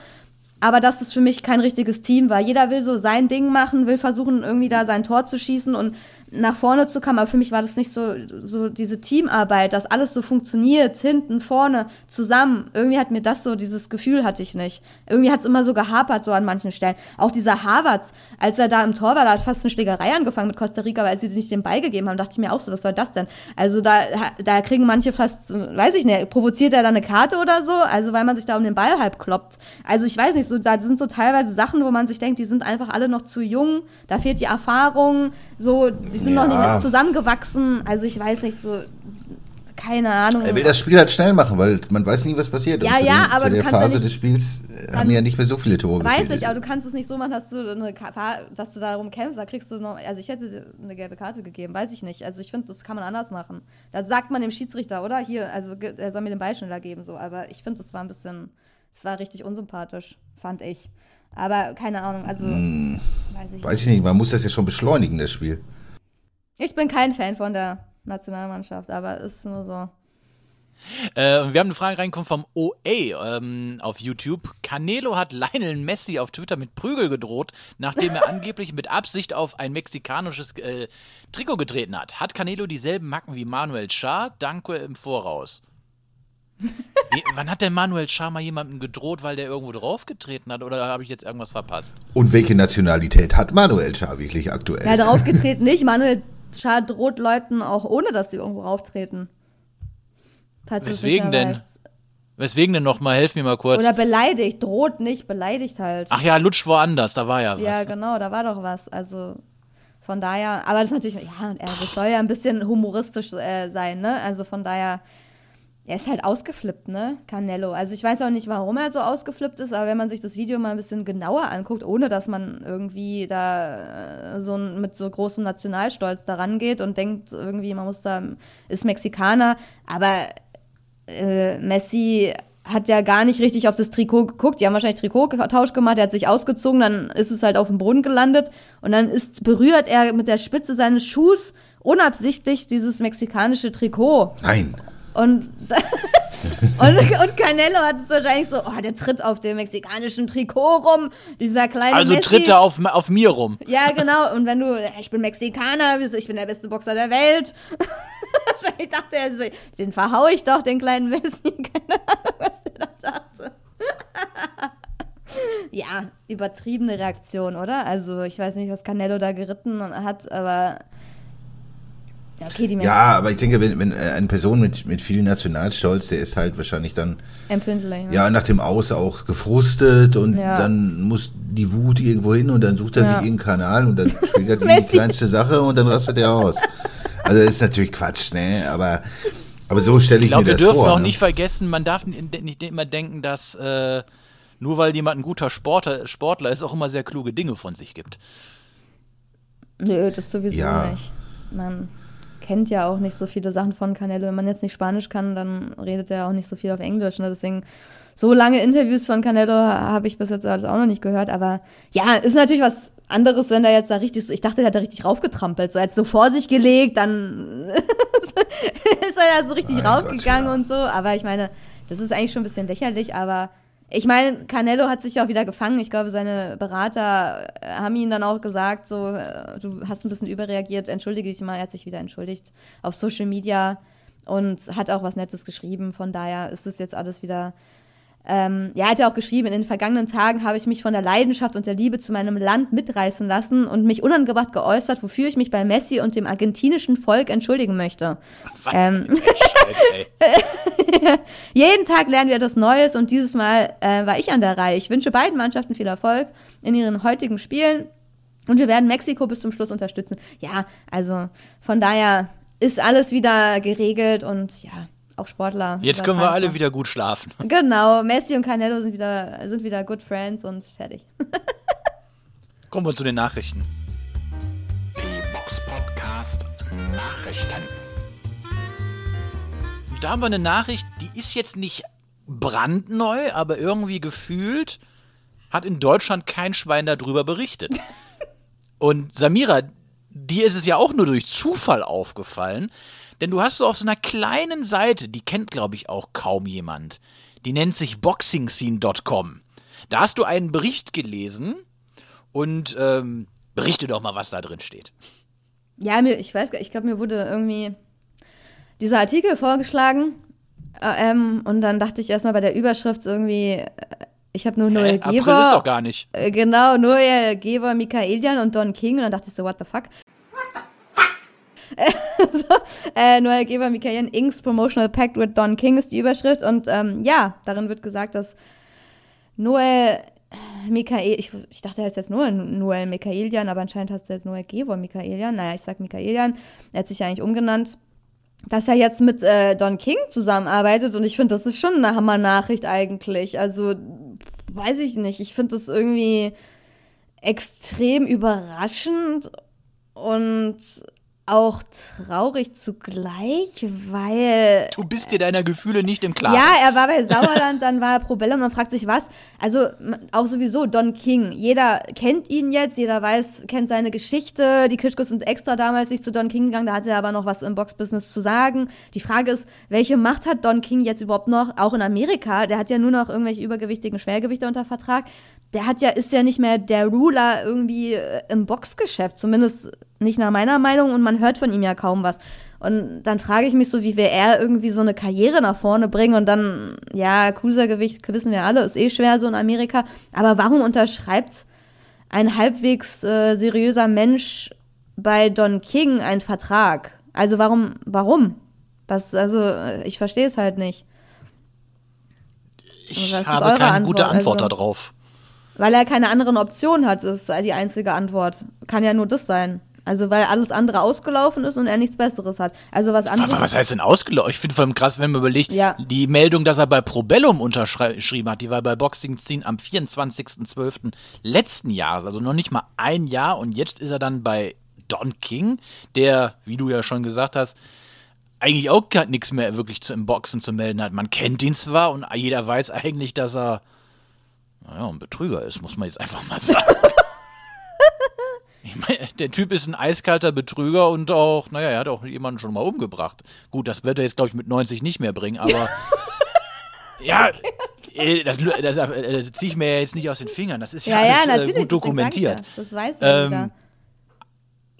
Aber dass es für mich kein richtiges Team war. Jeder will so sein Ding machen, will versuchen, irgendwie da sein Tor zu schießen und nach vorne zu kommen. Aber für mich war das nicht so, so diese Teamarbeit, dass alles so funktioniert, hinten, vorne, zusammen. Irgendwie hat mir das so, dieses Gefühl hatte ich nicht. Irgendwie hat es immer so gehapert, so an manchen Stellen. Auch dieser Havertz, als er da im Tor war, da hat fast eine Schlägerei angefangen mit Costa Rica, weil sie nicht den Ball gegeben haben, dachte ich mir auch so, was soll das denn? Also da, da kriegen manche fast, weiß ich nicht, provoziert er da eine Karte oder so? Also weil man sich da um den Ball halb kloppt. Also ich weiß nicht, so, da sind so teilweise Sachen, wo man sich denkt, die sind einfach alle noch zu jung, da fehlt die Erfahrung, so, die sind noch Ja. nicht zusammengewachsen. Also ich weiß nicht, so, keine Ahnung. Er will das Spiel halt schnell machen, weil man weiß nie, was passiert. Ja, Und ja, den, aber du der kannst ja Phase nicht- des Spiels äh, haben ja nicht mehr so viele Tore Weiß ich, aber du kannst es nicht so machen, dass du, eine, dass du darum kämpfst. Da kriegst du noch. Also, ich hätte eine gelbe Karte gegeben, weiß ich nicht. Also, ich finde, das kann man anders machen. Da sagt man dem Schiedsrichter, oder? Hier, also, er soll mir den Ball schneller geben, so. Aber ich finde, das war ein bisschen. Es war richtig unsympathisch, fand ich. Aber keine Ahnung, also. Weiß ich Weiß ich nicht, man muss das ja schon beschleunigen, das Spiel. Ich bin kein Fan von der Nationalmannschaft, aber ist nur so. Äh, wir haben eine Frage reingekommen vom OA ähm, auf YouTube. Canelo hat Lionel Messi auf Twitter mit Prügel gedroht, nachdem er angeblich mit Absicht auf ein mexikanisches äh, Trikot getreten hat. Hat Canelo dieselben Macken wie Manuel Schar? Danke im Voraus. Wie, wann hat denn Manuel Schar mal jemandem gedroht, weil der irgendwo draufgetreten hat? Oder habe ich jetzt irgendwas verpasst? Und welche Nationalität hat Manuel Schar wirklich aktuell? Ja, draufgetreten nicht. Manuel Schar droht Leuten auch ohne, dass sie irgendwo rauftreten. Falls du es nicht Weswegen denn? weißt. Weswegen denn nochmal? Helf mir mal kurz. Oder beleidigt, droht nicht, beleidigt halt. Ach ja, Lutsch woanders, da war ja was. ja, genau, da war doch was. Also von daher, aber das ist natürlich, ja, und er das soll ja ein bisschen humoristisch äh, sein, ne? Also von daher, er ist halt ausgeflippt, ne? Canelo. Also ich weiß auch nicht, warum er so ausgeflippt ist, aber wenn man sich das Video mal ein bisschen genauer anguckt, ohne dass man irgendwie da äh, so mit so großem Nationalstolz daran geht und denkt irgendwie, man muss da, ist Mexikaner, aber äh, Messi hat ja gar nicht richtig auf das Trikot geguckt. Die haben wahrscheinlich Trikottausch gemacht, er hat sich ausgezogen, dann ist es halt auf dem Boden gelandet und dann ist, berührt er mit der Spitze seines Schuhs unabsichtlich dieses mexikanische Trikot. Nein. Und, und, und Canelo hat es wahrscheinlich so, oh, der tritt auf dem mexikanischen Trikot rum, dieser kleine Also Messi. tritt er auf, auf mir rum. Ja, genau. Und wenn du, ich bin Mexikaner, ich bin der beste Boxer der Welt. Wahrscheinlich dachte er so, den verhau ich doch, den kleinen Messi. Keine Ahnung, was der da dachte. ja, übertriebene Reaktion, oder? Also, ich weiß nicht, was Canelo da geritten hat, aber. Ja, okay, Ja, aber ich denke, wenn, wenn äh, eine Person mit, mit viel Nationalstolz, der ist halt wahrscheinlich dann empfindlich. Ne? ja nach dem Aus auch gefrustet und Ja. dann muss die Wut irgendwo hin und dann sucht er Ja. sich irgendeinen Kanal und dann triggert ihn die kleinste Sache und dann rastet er aus. Also das ist natürlich Quatsch, ne? Aber, aber so stelle ich, Ich glaube, mir wir das dürfen vor. auch ne? nicht vergessen, man darf nicht immer denken, dass äh, nur weil jemand ein guter Sportler, Sportler ist, auch immer sehr kluge Dinge von sich gibt. Nö, das sowieso Ja. nicht. Man kennt ja auch nicht so viele Sachen von Canelo. Wenn man jetzt nicht Spanisch kann, dann redet er auch nicht so viel auf Englisch. Ne? Deswegen, so lange Interviews von Canelo habe ich bis jetzt alles auch noch nicht gehört. Aber ja, ist natürlich was anderes, wenn der jetzt da richtig so, ich dachte, der hat da richtig raufgetrampelt. So, er hat so vor sich gelegt, dann ist er da so richtig Mein raufgegangen Gott, ja. und so. Aber ich meine, das ist eigentlich schon ein bisschen lächerlich, aber ich meine, Canelo hat sich auch wieder gefangen. Ich glaube, seine Berater äh, haben ihm dann auch gesagt, so, äh, du hast ein bisschen überreagiert, entschuldige dich mal. Er hat sich wieder entschuldigt auf Social Media und hat auch was Nettes geschrieben. Von daher ist es jetzt alles wieder ähm, ja, er hat ja auch geschrieben, in den vergangenen Tagen habe ich mich von der Leidenschaft und der Liebe zu meinem Land mitreißen lassen und mich unangebracht geäußert, wofür ich mich bei Messi und dem argentinischen Volk entschuldigen möchte. Was Ähm. Scheiß. Jeden Tag lernen wir etwas Neues und dieses Mal äh, war ich an der Reihe. Ich wünsche beiden Mannschaften viel Erfolg in ihren heutigen Spielen und wir werden Mexiko bis zum Schluss unterstützen. Ja, also von daher ist alles wieder geregelt und ja, auch Sportler. Jetzt können wir alle wieder gut schlafen. Genau, Messi und Canelo sind wieder, sind wieder good friends und fertig. Kommen wir zu den Nachrichten. Die Box Podcast Nachrichten. Da haben wir eine Nachricht, die ist jetzt nicht brandneu, aber irgendwie gefühlt hat in Deutschland kein Schwein darüber berichtet. Und Samira, dir ist es ja auch nur durch Zufall aufgefallen, denn du hast so auf so einer kleinen Seite, die kennt glaube ich auch kaum jemand, die nennt sich boxingscene.com. Da hast du einen Bericht gelesen und ähm, berichte doch mal, was da drin steht. Ja, mir, ich weiß gar ich glaube, mir wurde irgendwie dieser Artikel vorgeschlagen. Äh, ähm, und dann dachte ich erstmal bei der Überschrift irgendwie, äh, ich habe nur Noel? April Geber. ist doch gar nicht. Äh, genau, Noel Geber, Michaelian und Don King. Und dann dachte ich so, what the fuck? so, äh, Noel Geber, Michaelian, Inks Promotional Pact with Don King ist die Überschrift. Und ähm, ja, darin wird gesagt, dass Noel Michael, ich, ich dachte, er heißt jetzt nur Noel Michaelian, aber anscheinend heißt er jetzt Noel Gevor Michaelian. Naja, ich sag Michaelian. Er hat sich ja eigentlich umgenannt. Dass er jetzt mit äh, Don King zusammenarbeitet und ich finde, das ist schon eine Hammer-Nachricht eigentlich. Also, weiß ich nicht. Ich finde das irgendwie extrem überraschend und auch traurig zugleich, weil Du bist dir deiner Gefühle nicht im Klaren. ja, er war bei Sauerland, dann war er Probella und man fragt sich was. Also auch sowieso Don King. Jeder kennt ihn jetzt, jeder weiß, kennt seine Geschichte. Die Klitschkos sind extra damals nicht zu Don King gegangen, da hatte er aber noch was im Boxbusiness zu sagen. Die Frage ist, welche Macht hat Don King jetzt überhaupt noch, auch in Amerika? Der hat ja nur noch irgendwelche übergewichtigen Schwergewichte unter Vertrag. Der hat ja, ist ja nicht mehr der Ruler irgendwie äh, im Boxgeschäft, zumindest nicht nach meiner Meinung und man hört von ihm ja kaum was. Und dann frage ich mich so, wie will er irgendwie so eine Karriere nach vorne bringen und dann, ja, Cruisergewicht, wissen wir alle, ist eh schwer so in Amerika. Aber warum unterschreibt ein halbwegs äh, seriöser Mensch bei Don King einen Vertrag? Also warum, warum? Was, also, ich verstehe es halt nicht. Ich habe keine gute Antwort? Antwort Also- darauf. Weil er keine anderen Optionen hat, ist die einzige Antwort. Kann ja nur das sein. Also weil alles andere ausgelaufen ist und er nichts Besseres hat. Also was Was, anderes. was heißt denn ausgelaufen? Ich finde vor allem krass, wenn man überlegt, Ja. die Meldung, dass er bei Probellum unterschrieben hat, die war bei Boxing Scene am 24.12. letzten Jahres, also noch nicht mal ein Jahr und jetzt ist er dann bei Don King, der, wie du ja schon gesagt hast, eigentlich auch gar nichts mehr wirklich zu, im Boxen zu melden hat. Man kennt ihn zwar und jeder weiß eigentlich, dass er naja, ein Betrüger ist, muss man jetzt einfach mal sagen. Ich meine, der Typ ist ein eiskalter Betrüger und auch, naja, er hat auch jemanden schon mal umgebracht. Gut, das wird er jetzt, glaube ich, mit 90 nicht mehr bringen, aber ja, äh, das, das, das ziehe ich mir ja jetzt nicht aus den Fingern. Das ist ja, ja, ja, alles natürlich. äh, gut dokumentiert. ich ja, Das weiß ja Ähm.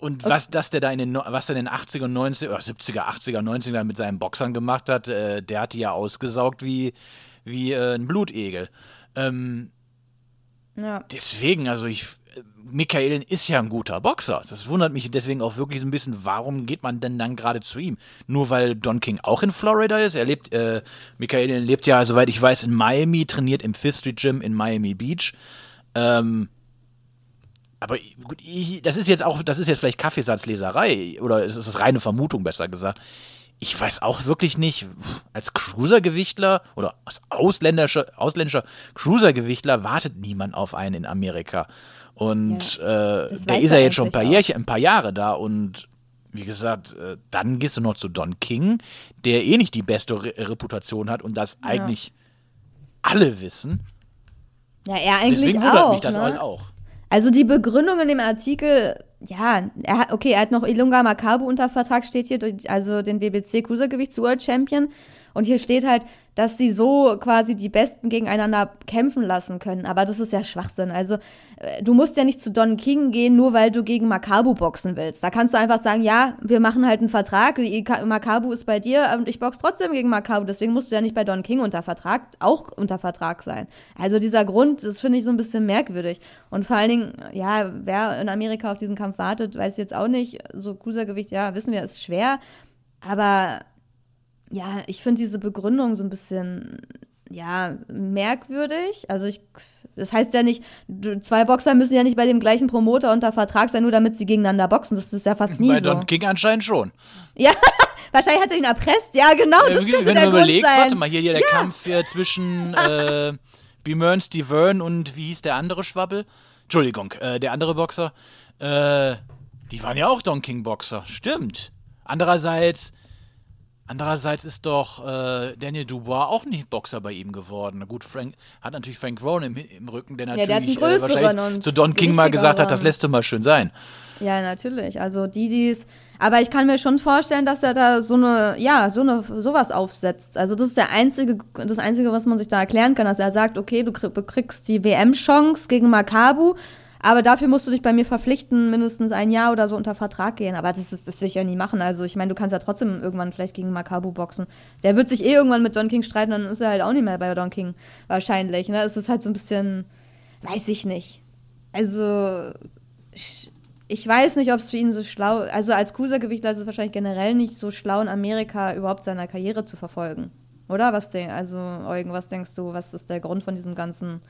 Und was, dass der da in den, was er in den 80er, 90er, oder 70er, 80er, 90er mit seinen Boxern gemacht hat, äh, der hat die ja ausgesaugt wie, wie äh, ein Blutegel. Ähm, Ja. deswegen, also ich, äh, Michaelen ist ja ein guter Boxer. Das wundert mich deswegen auch wirklich so ein bisschen, warum geht man denn dann gerade zu ihm? Nur weil Don King auch in Florida ist? Er lebt, äh, Michaelen lebt ja, soweit ich weiß, in Miami, trainiert im Fifth Street Gym in Miami Beach. Ähm, aber gut, ich, das ist jetzt auch, das ist jetzt vielleicht Kaffeesatzleserei oder es ist reine Vermutung, besser gesagt. Ich weiß auch wirklich nicht, als Cruisergewichtler oder als ausländischer, ausländischer Cruisergewichtler wartet niemand auf einen in Amerika. Und äh, der ist ja jetzt schon ein paar. Jährchen, ein paar Jahre da und wie gesagt, äh, dann gehst du noch zu Don King, der eh nicht die beste Re Reputation hat und das eigentlich alle wissen. ja, er eigentlich Deswegen wundert auch. mich das ne? halt auch. Also die Begründung in dem Artikel, ja, er hat, okay, er hat noch Ilunga Makabu unter Vertrag, steht hier, also den WBC Cruisergewichts World Champion. Und hier steht halt, dass sie so quasi die Besten gegeneinander kämpfen lassen können. Aber das ist ja Schwachsinn. Also, äh, du musst ja nicht zu Don King gehen, nur weil du gegen Makabu boxen willst. Da kannst du einfach sagen, ja, wir machen halt einen Vertrag, Makabu ist bei dir und ich box trotzdem gegen Makabu. Deswegen musst du ja nicht bei Don King unter Vertrag, auch unter Vertrag sein. Also dieser Grund, das finde ich so ein bisschen merkwürdig. Und vor allen Dingen, ja, wer in Amerika auf diesen Kampf wartet, weiß jetzt auch nicht. So Cruisergewicht, ja, wissen wir, ist schwer. Aber ja, ich finde diese Begründung so ein bisschen, ja, merkwürdig. Also ich, das heißt ja nicht, zwei Boxer müssen ja nicht bei dem gleichen Promoter unter Vertrag sein, nur damit sie gegeneinander boxen. Das ist ja fast nie Bei so. Don King anscheinend schon. Ja, wahrscheinlich hat er ihn erpresst. Ja, genau, das Äh, Wenn der du überlegst, warte mal, hier, hier der Kampf hier zwischen äh, Bemern, Steve Vern und wie hieß der andere Schwabbel? Entschuldigung, äh, der andere Boxer. Äh, die waren ja auch Don King Boxer, stimmt. Andererseits, andererseits ist doch äh, Daniel Dubois auch nicht Boxer bei ihm geworden. Na gut, Frank hat natürlich Frank Rowan im, im Rücken, der der natürlich einen äh, größeren wahrscheinlich zu Don King mal gesagt hat, das lässt du mal schön sein. Ja, natürlich. Also die, die's. Aber ich kann mir schon vorstellen, dass er da so eine, ja, so eine, sowas aufsetzt. Also das ist der einzige, das einzige, was man sich da erklären kann, dass er sagt, okay, du krieg, bekriegst die WM-Chance gegen Makabu, aber dafür musst du dich bei mir verpflichten, mindestens ein Jahr oder so unter Vertrag gehen. Aber das ist, das will ich ja nie machen. Also ich meine, du kannst ja trotzdem irgendwann vielleicht gegen Makabu boxen. Der wird sich eh irgendwann mit Don King streiten, dann ist er halt auch nicht mehr bei Don King wahrscheinlich. Ne? Es ist halt so ein bisschen, weiß ich nicht. Also ich weiß nicht, ob es für ihn so schlau Also als Cruisergewichtler ist es wahrscheinlich generell nicht so schlau, in Amerika überhaupt seine Karriere zu verfolgen. Oder? Was denk, also, Eugen, was denkst du, was ist der Grund von diesem ganzen,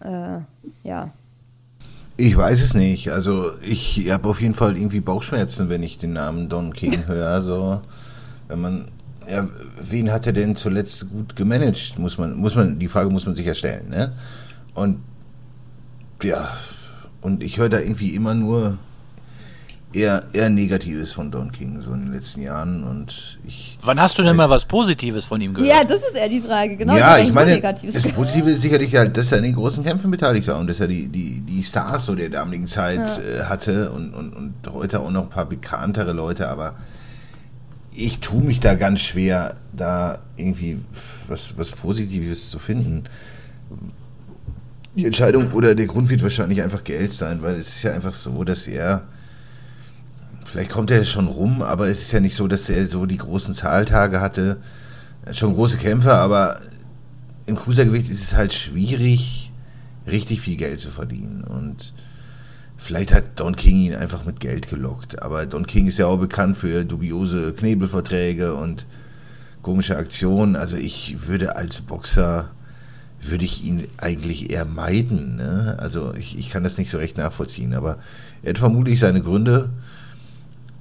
äh, ja. Ich weiß es nicht. Also ich habe auf jeden Fall irgendwie Bauchschmerzen, wenn ich den Namen Don King höre. So, wenn man, ja, wen hat er denn zuletzt gut gemanagt? Muss man, muss man, die Frage muss man sich ja stellen. Ne? Und ja, und ich höre da irgendwie immer nur eher, eher Negatives von Don King so in den letzten Jahren. Und ich Wann hast du denn mal was Positives von ihm gehört? Ja, das ist eher die Frage, genau. ja, ich meine, Negatives. das Positive ist sicherlich halt, dass er an den großen Kämpfen beteiligt war und dass er die, die, die Stars so der damaligen Zeit äh, hatte und, und, und heute auch noch ein paar bekanntere Leute, aber ich tue mich da ganz schwer, da irgendwie was, was Positives zu finden. Die Entscheidung oder der Grund wird wahrscheinlich einfach Geld sein, weil es ist ja einfach so, dass er Vielleicht kommt er schon rum, aber es ist ja nicht so, dass er so die großen Zahltage hatte. Er hat schon große Kämpfe, aber im Cruisergewicht ist es halt schwierig, richtig viel Geld zu verdienen. Und vielleicht hat Don King ihn einfach mit Geld gelockt. Aber Don King ist ja auch bekannt für dubiose Knebelverträge und komische Aktionen. Also ich würde als Boxer, würde ich ihn eigentlich eher meiden. Ne? Also ich, ich kann das nicht so recht nachvollziehen. Aber er hat vermutlich seine Gründe.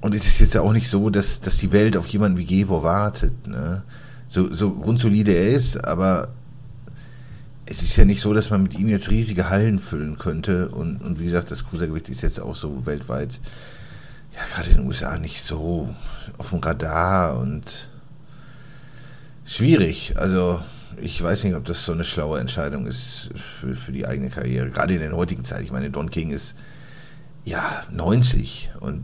Und es ist jetzt auch nicht so, dass, dass die Welt auf jemanden wie Gevo wartet. Ne? So, so grundsolide er ist, aber es ist ja nicht so, dass man mit ihm jetzt riesige Hallen füllen könnte. Und, und wie gesagt, das Cruisergewicht ist jetzt auch so weltweit, ja, gerade in den USA nicht so auf dem Radar und schwierig. Also, ich weiß nicht, ob das so eine schlaue Entscheidung ist für, für die eigene Karriere. Gerade in der heutigen Zeit. Ich meine, Don King ist ja 90 und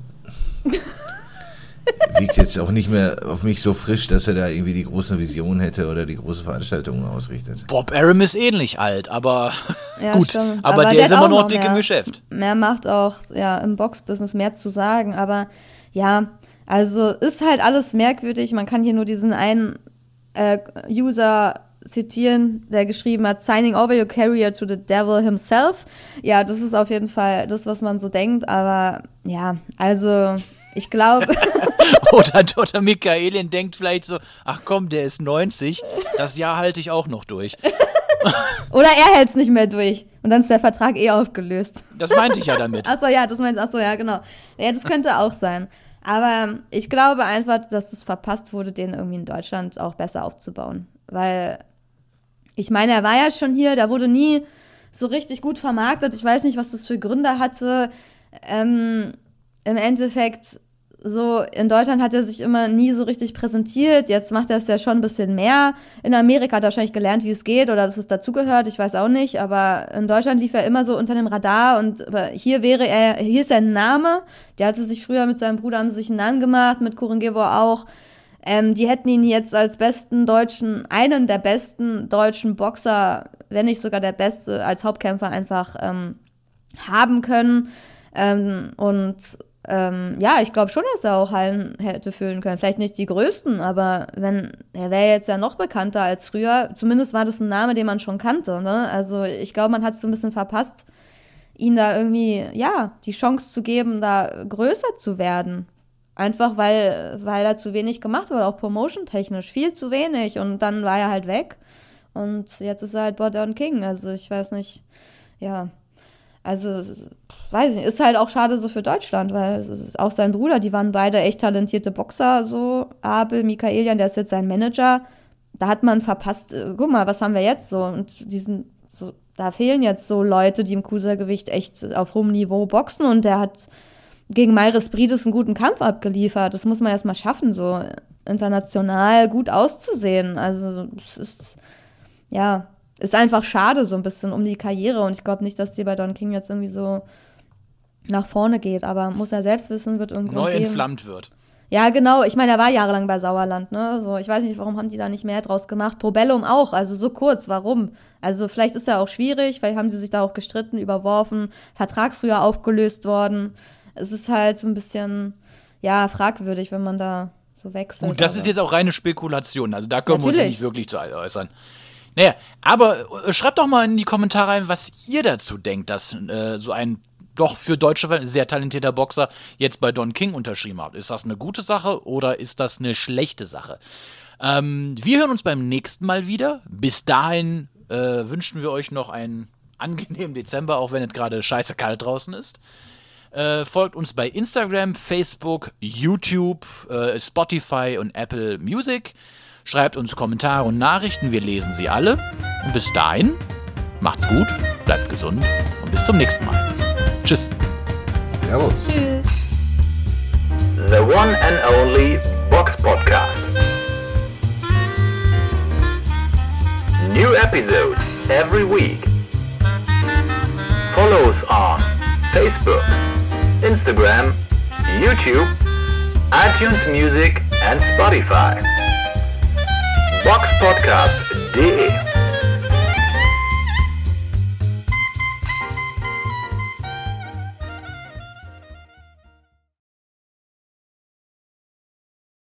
wiegt jetzt auch nicht mehr auf mich so frisch, dass er da irgendwie die großen Visionen hätte oder die große Veranstaltungen ausrichtet. Bob Arum ist ähnlich alt, aber Ja, gut. stimmt. Aber, der, hat ist immer noch dick im mehr- Geschäft. Mehr macht auch, ja, im Boxbusiness mehr zu sagen, aber ja, also ist halt alles merkwürdig. Man kann hier nur diesen einen äh, User zitieren, der geschrieben hat, signing over your career to the devil himself. Ja, das ist auf jeden Fall das, was man so denkt, aber ja, also ich glaube, Oder, oder Michaelin denkt vielleicht so, ach komm, der ist 90, das Jahr halte ich auch noch durch. oder er hält es nicht mehr durch und dann ist der Vertrag eh aufgelöst. Das meinte ich ja damit. Achso, ja, das meinst Achso, ja, genau. Ja, das könnte auch sein. Aber ich glaube einfach, dass es verpasst wurde, den irgendwie in Deutschland auch besser aufzubauen. Weil, ich meine, er war ja schon hier, der wurde nie so richtig gut vermarktet. Ich weiß nicht, was das für Gründe hatte. Ähm, Im Endeffekt, so in Deutschland hat er sich immer nie so richtig präsentiert. Jetzt macht er es ja schon ein bisschen mehr. In Amerika hat er wahrscheinlich gelernt, wie es geht oder dass es dazugehört. Ich weiß auch nicht. Aber in Deutschland lief er immer so unter dem Radar und hier wäre er, hier ist sein Name. Der hatte sich früher mit seinem Bruder haben sich einen Namen gemacht, mit Kurengevo auch. Ähm, die hätten ihn jetzt als besten deutschen, einen der besten deutschen Boxer, wenn nicht sogar der beste, als Hauptkämpfer einfach ähm, haben können. Ähm, und ähm, ja, ich glaube schon, dass er auch Hallen hätte füllen können. Vielleicht nicht die größten, aber wenn, er wäre jetzt ja noch bekannter als früher. Zumindest war das ein Name, den man schon kannte. Ne? Also ich glaube, man hat es so ein bisschen verpasst, ihn da irgendwie, ja, die Chance zu geben, da größer zu werden. Einfach weil, weil er zu wenig gemacht wurde, auch promotion-technisch. Viel zu wenig. Und dann war er halt weg. Und jetzt ist er halt Border King. Also ich weiß nicht, ja, also, weiß ich nicht, ist halt auch schade so für Deutschland, weil auch sein Bruder, die waren beide echt talentierte Boxer, so Abel, Michaelian, der ist jetzt sein Manager. Da hat man verpasst, äh, guck mal, was haben wir jetzt so? Und diesen, so, da fehlen jetzt so Leute, die im Cruisergewicht echt auf hohem Niveau boxen und der hat gegen Myris Brides einen guten Kampf abgeliefert. Das muss man erstmal schaffen, so international gut auszusehen. Also, es ist, ja, ist einfach schade so ein bisschen um die Karriere und ich glaube nicht, dass die bei Don King jetzt irgendwie so nach vorne geht, aber muss er selbst wissen, wird irgendwo. Neu entflammt wird. Ja, genau. Ich meine, er war jahrelang bei Sauerland, ne? So, ich weiß nicht, warum haben die da nicht mehr draus gemacht. Probellum auch, also so kurz, warum? Also vielleicht ist er auch schwierig, vielleicht haben sie sich da auch gestritten, überworfen, Vertrag früher aufgelöst worden. Es ist halt so ein bisschen, ja, fragwürdig, wenn man da so wechselt. Gut, das ist jetzt auch reine Spekulation, also da können Natürlich. wir uns ja nicht wirklich zu äußern. Naja, aber äh, schreibt doch mal in die Kommentare rein, was ihr dazu denkt, dass äh, so ein doch für deutsche sehr talentierter Boxer jetzt bei Don King unterschrieben hat. Ist das eine gute Sache oder ist das eine schlechte Sache? Ähm, wir hören uns beim nächsten Mal wieder. Bis dahin äh, wünschen wir euch noch einen angenehmen Dezember, auch wenn es gerade scheiße kalt draußen ist. Äh, folgt uns bei Instagram, Facebook, YouTube, äh, Spotify und Apple Music. Schreibt uns Kommentare und Nachrichten, wir lesen sie alle. Und bis dahin, macht's gut, bleibt gesund und bis zum nächsten Mal. Tschüss. Servus. Tschüss. The one and only Box Podcast. New episodes every week. Follow us on Facebook, Instagram, YouTube, iTunes Music and Spotify. box boxpodcast.de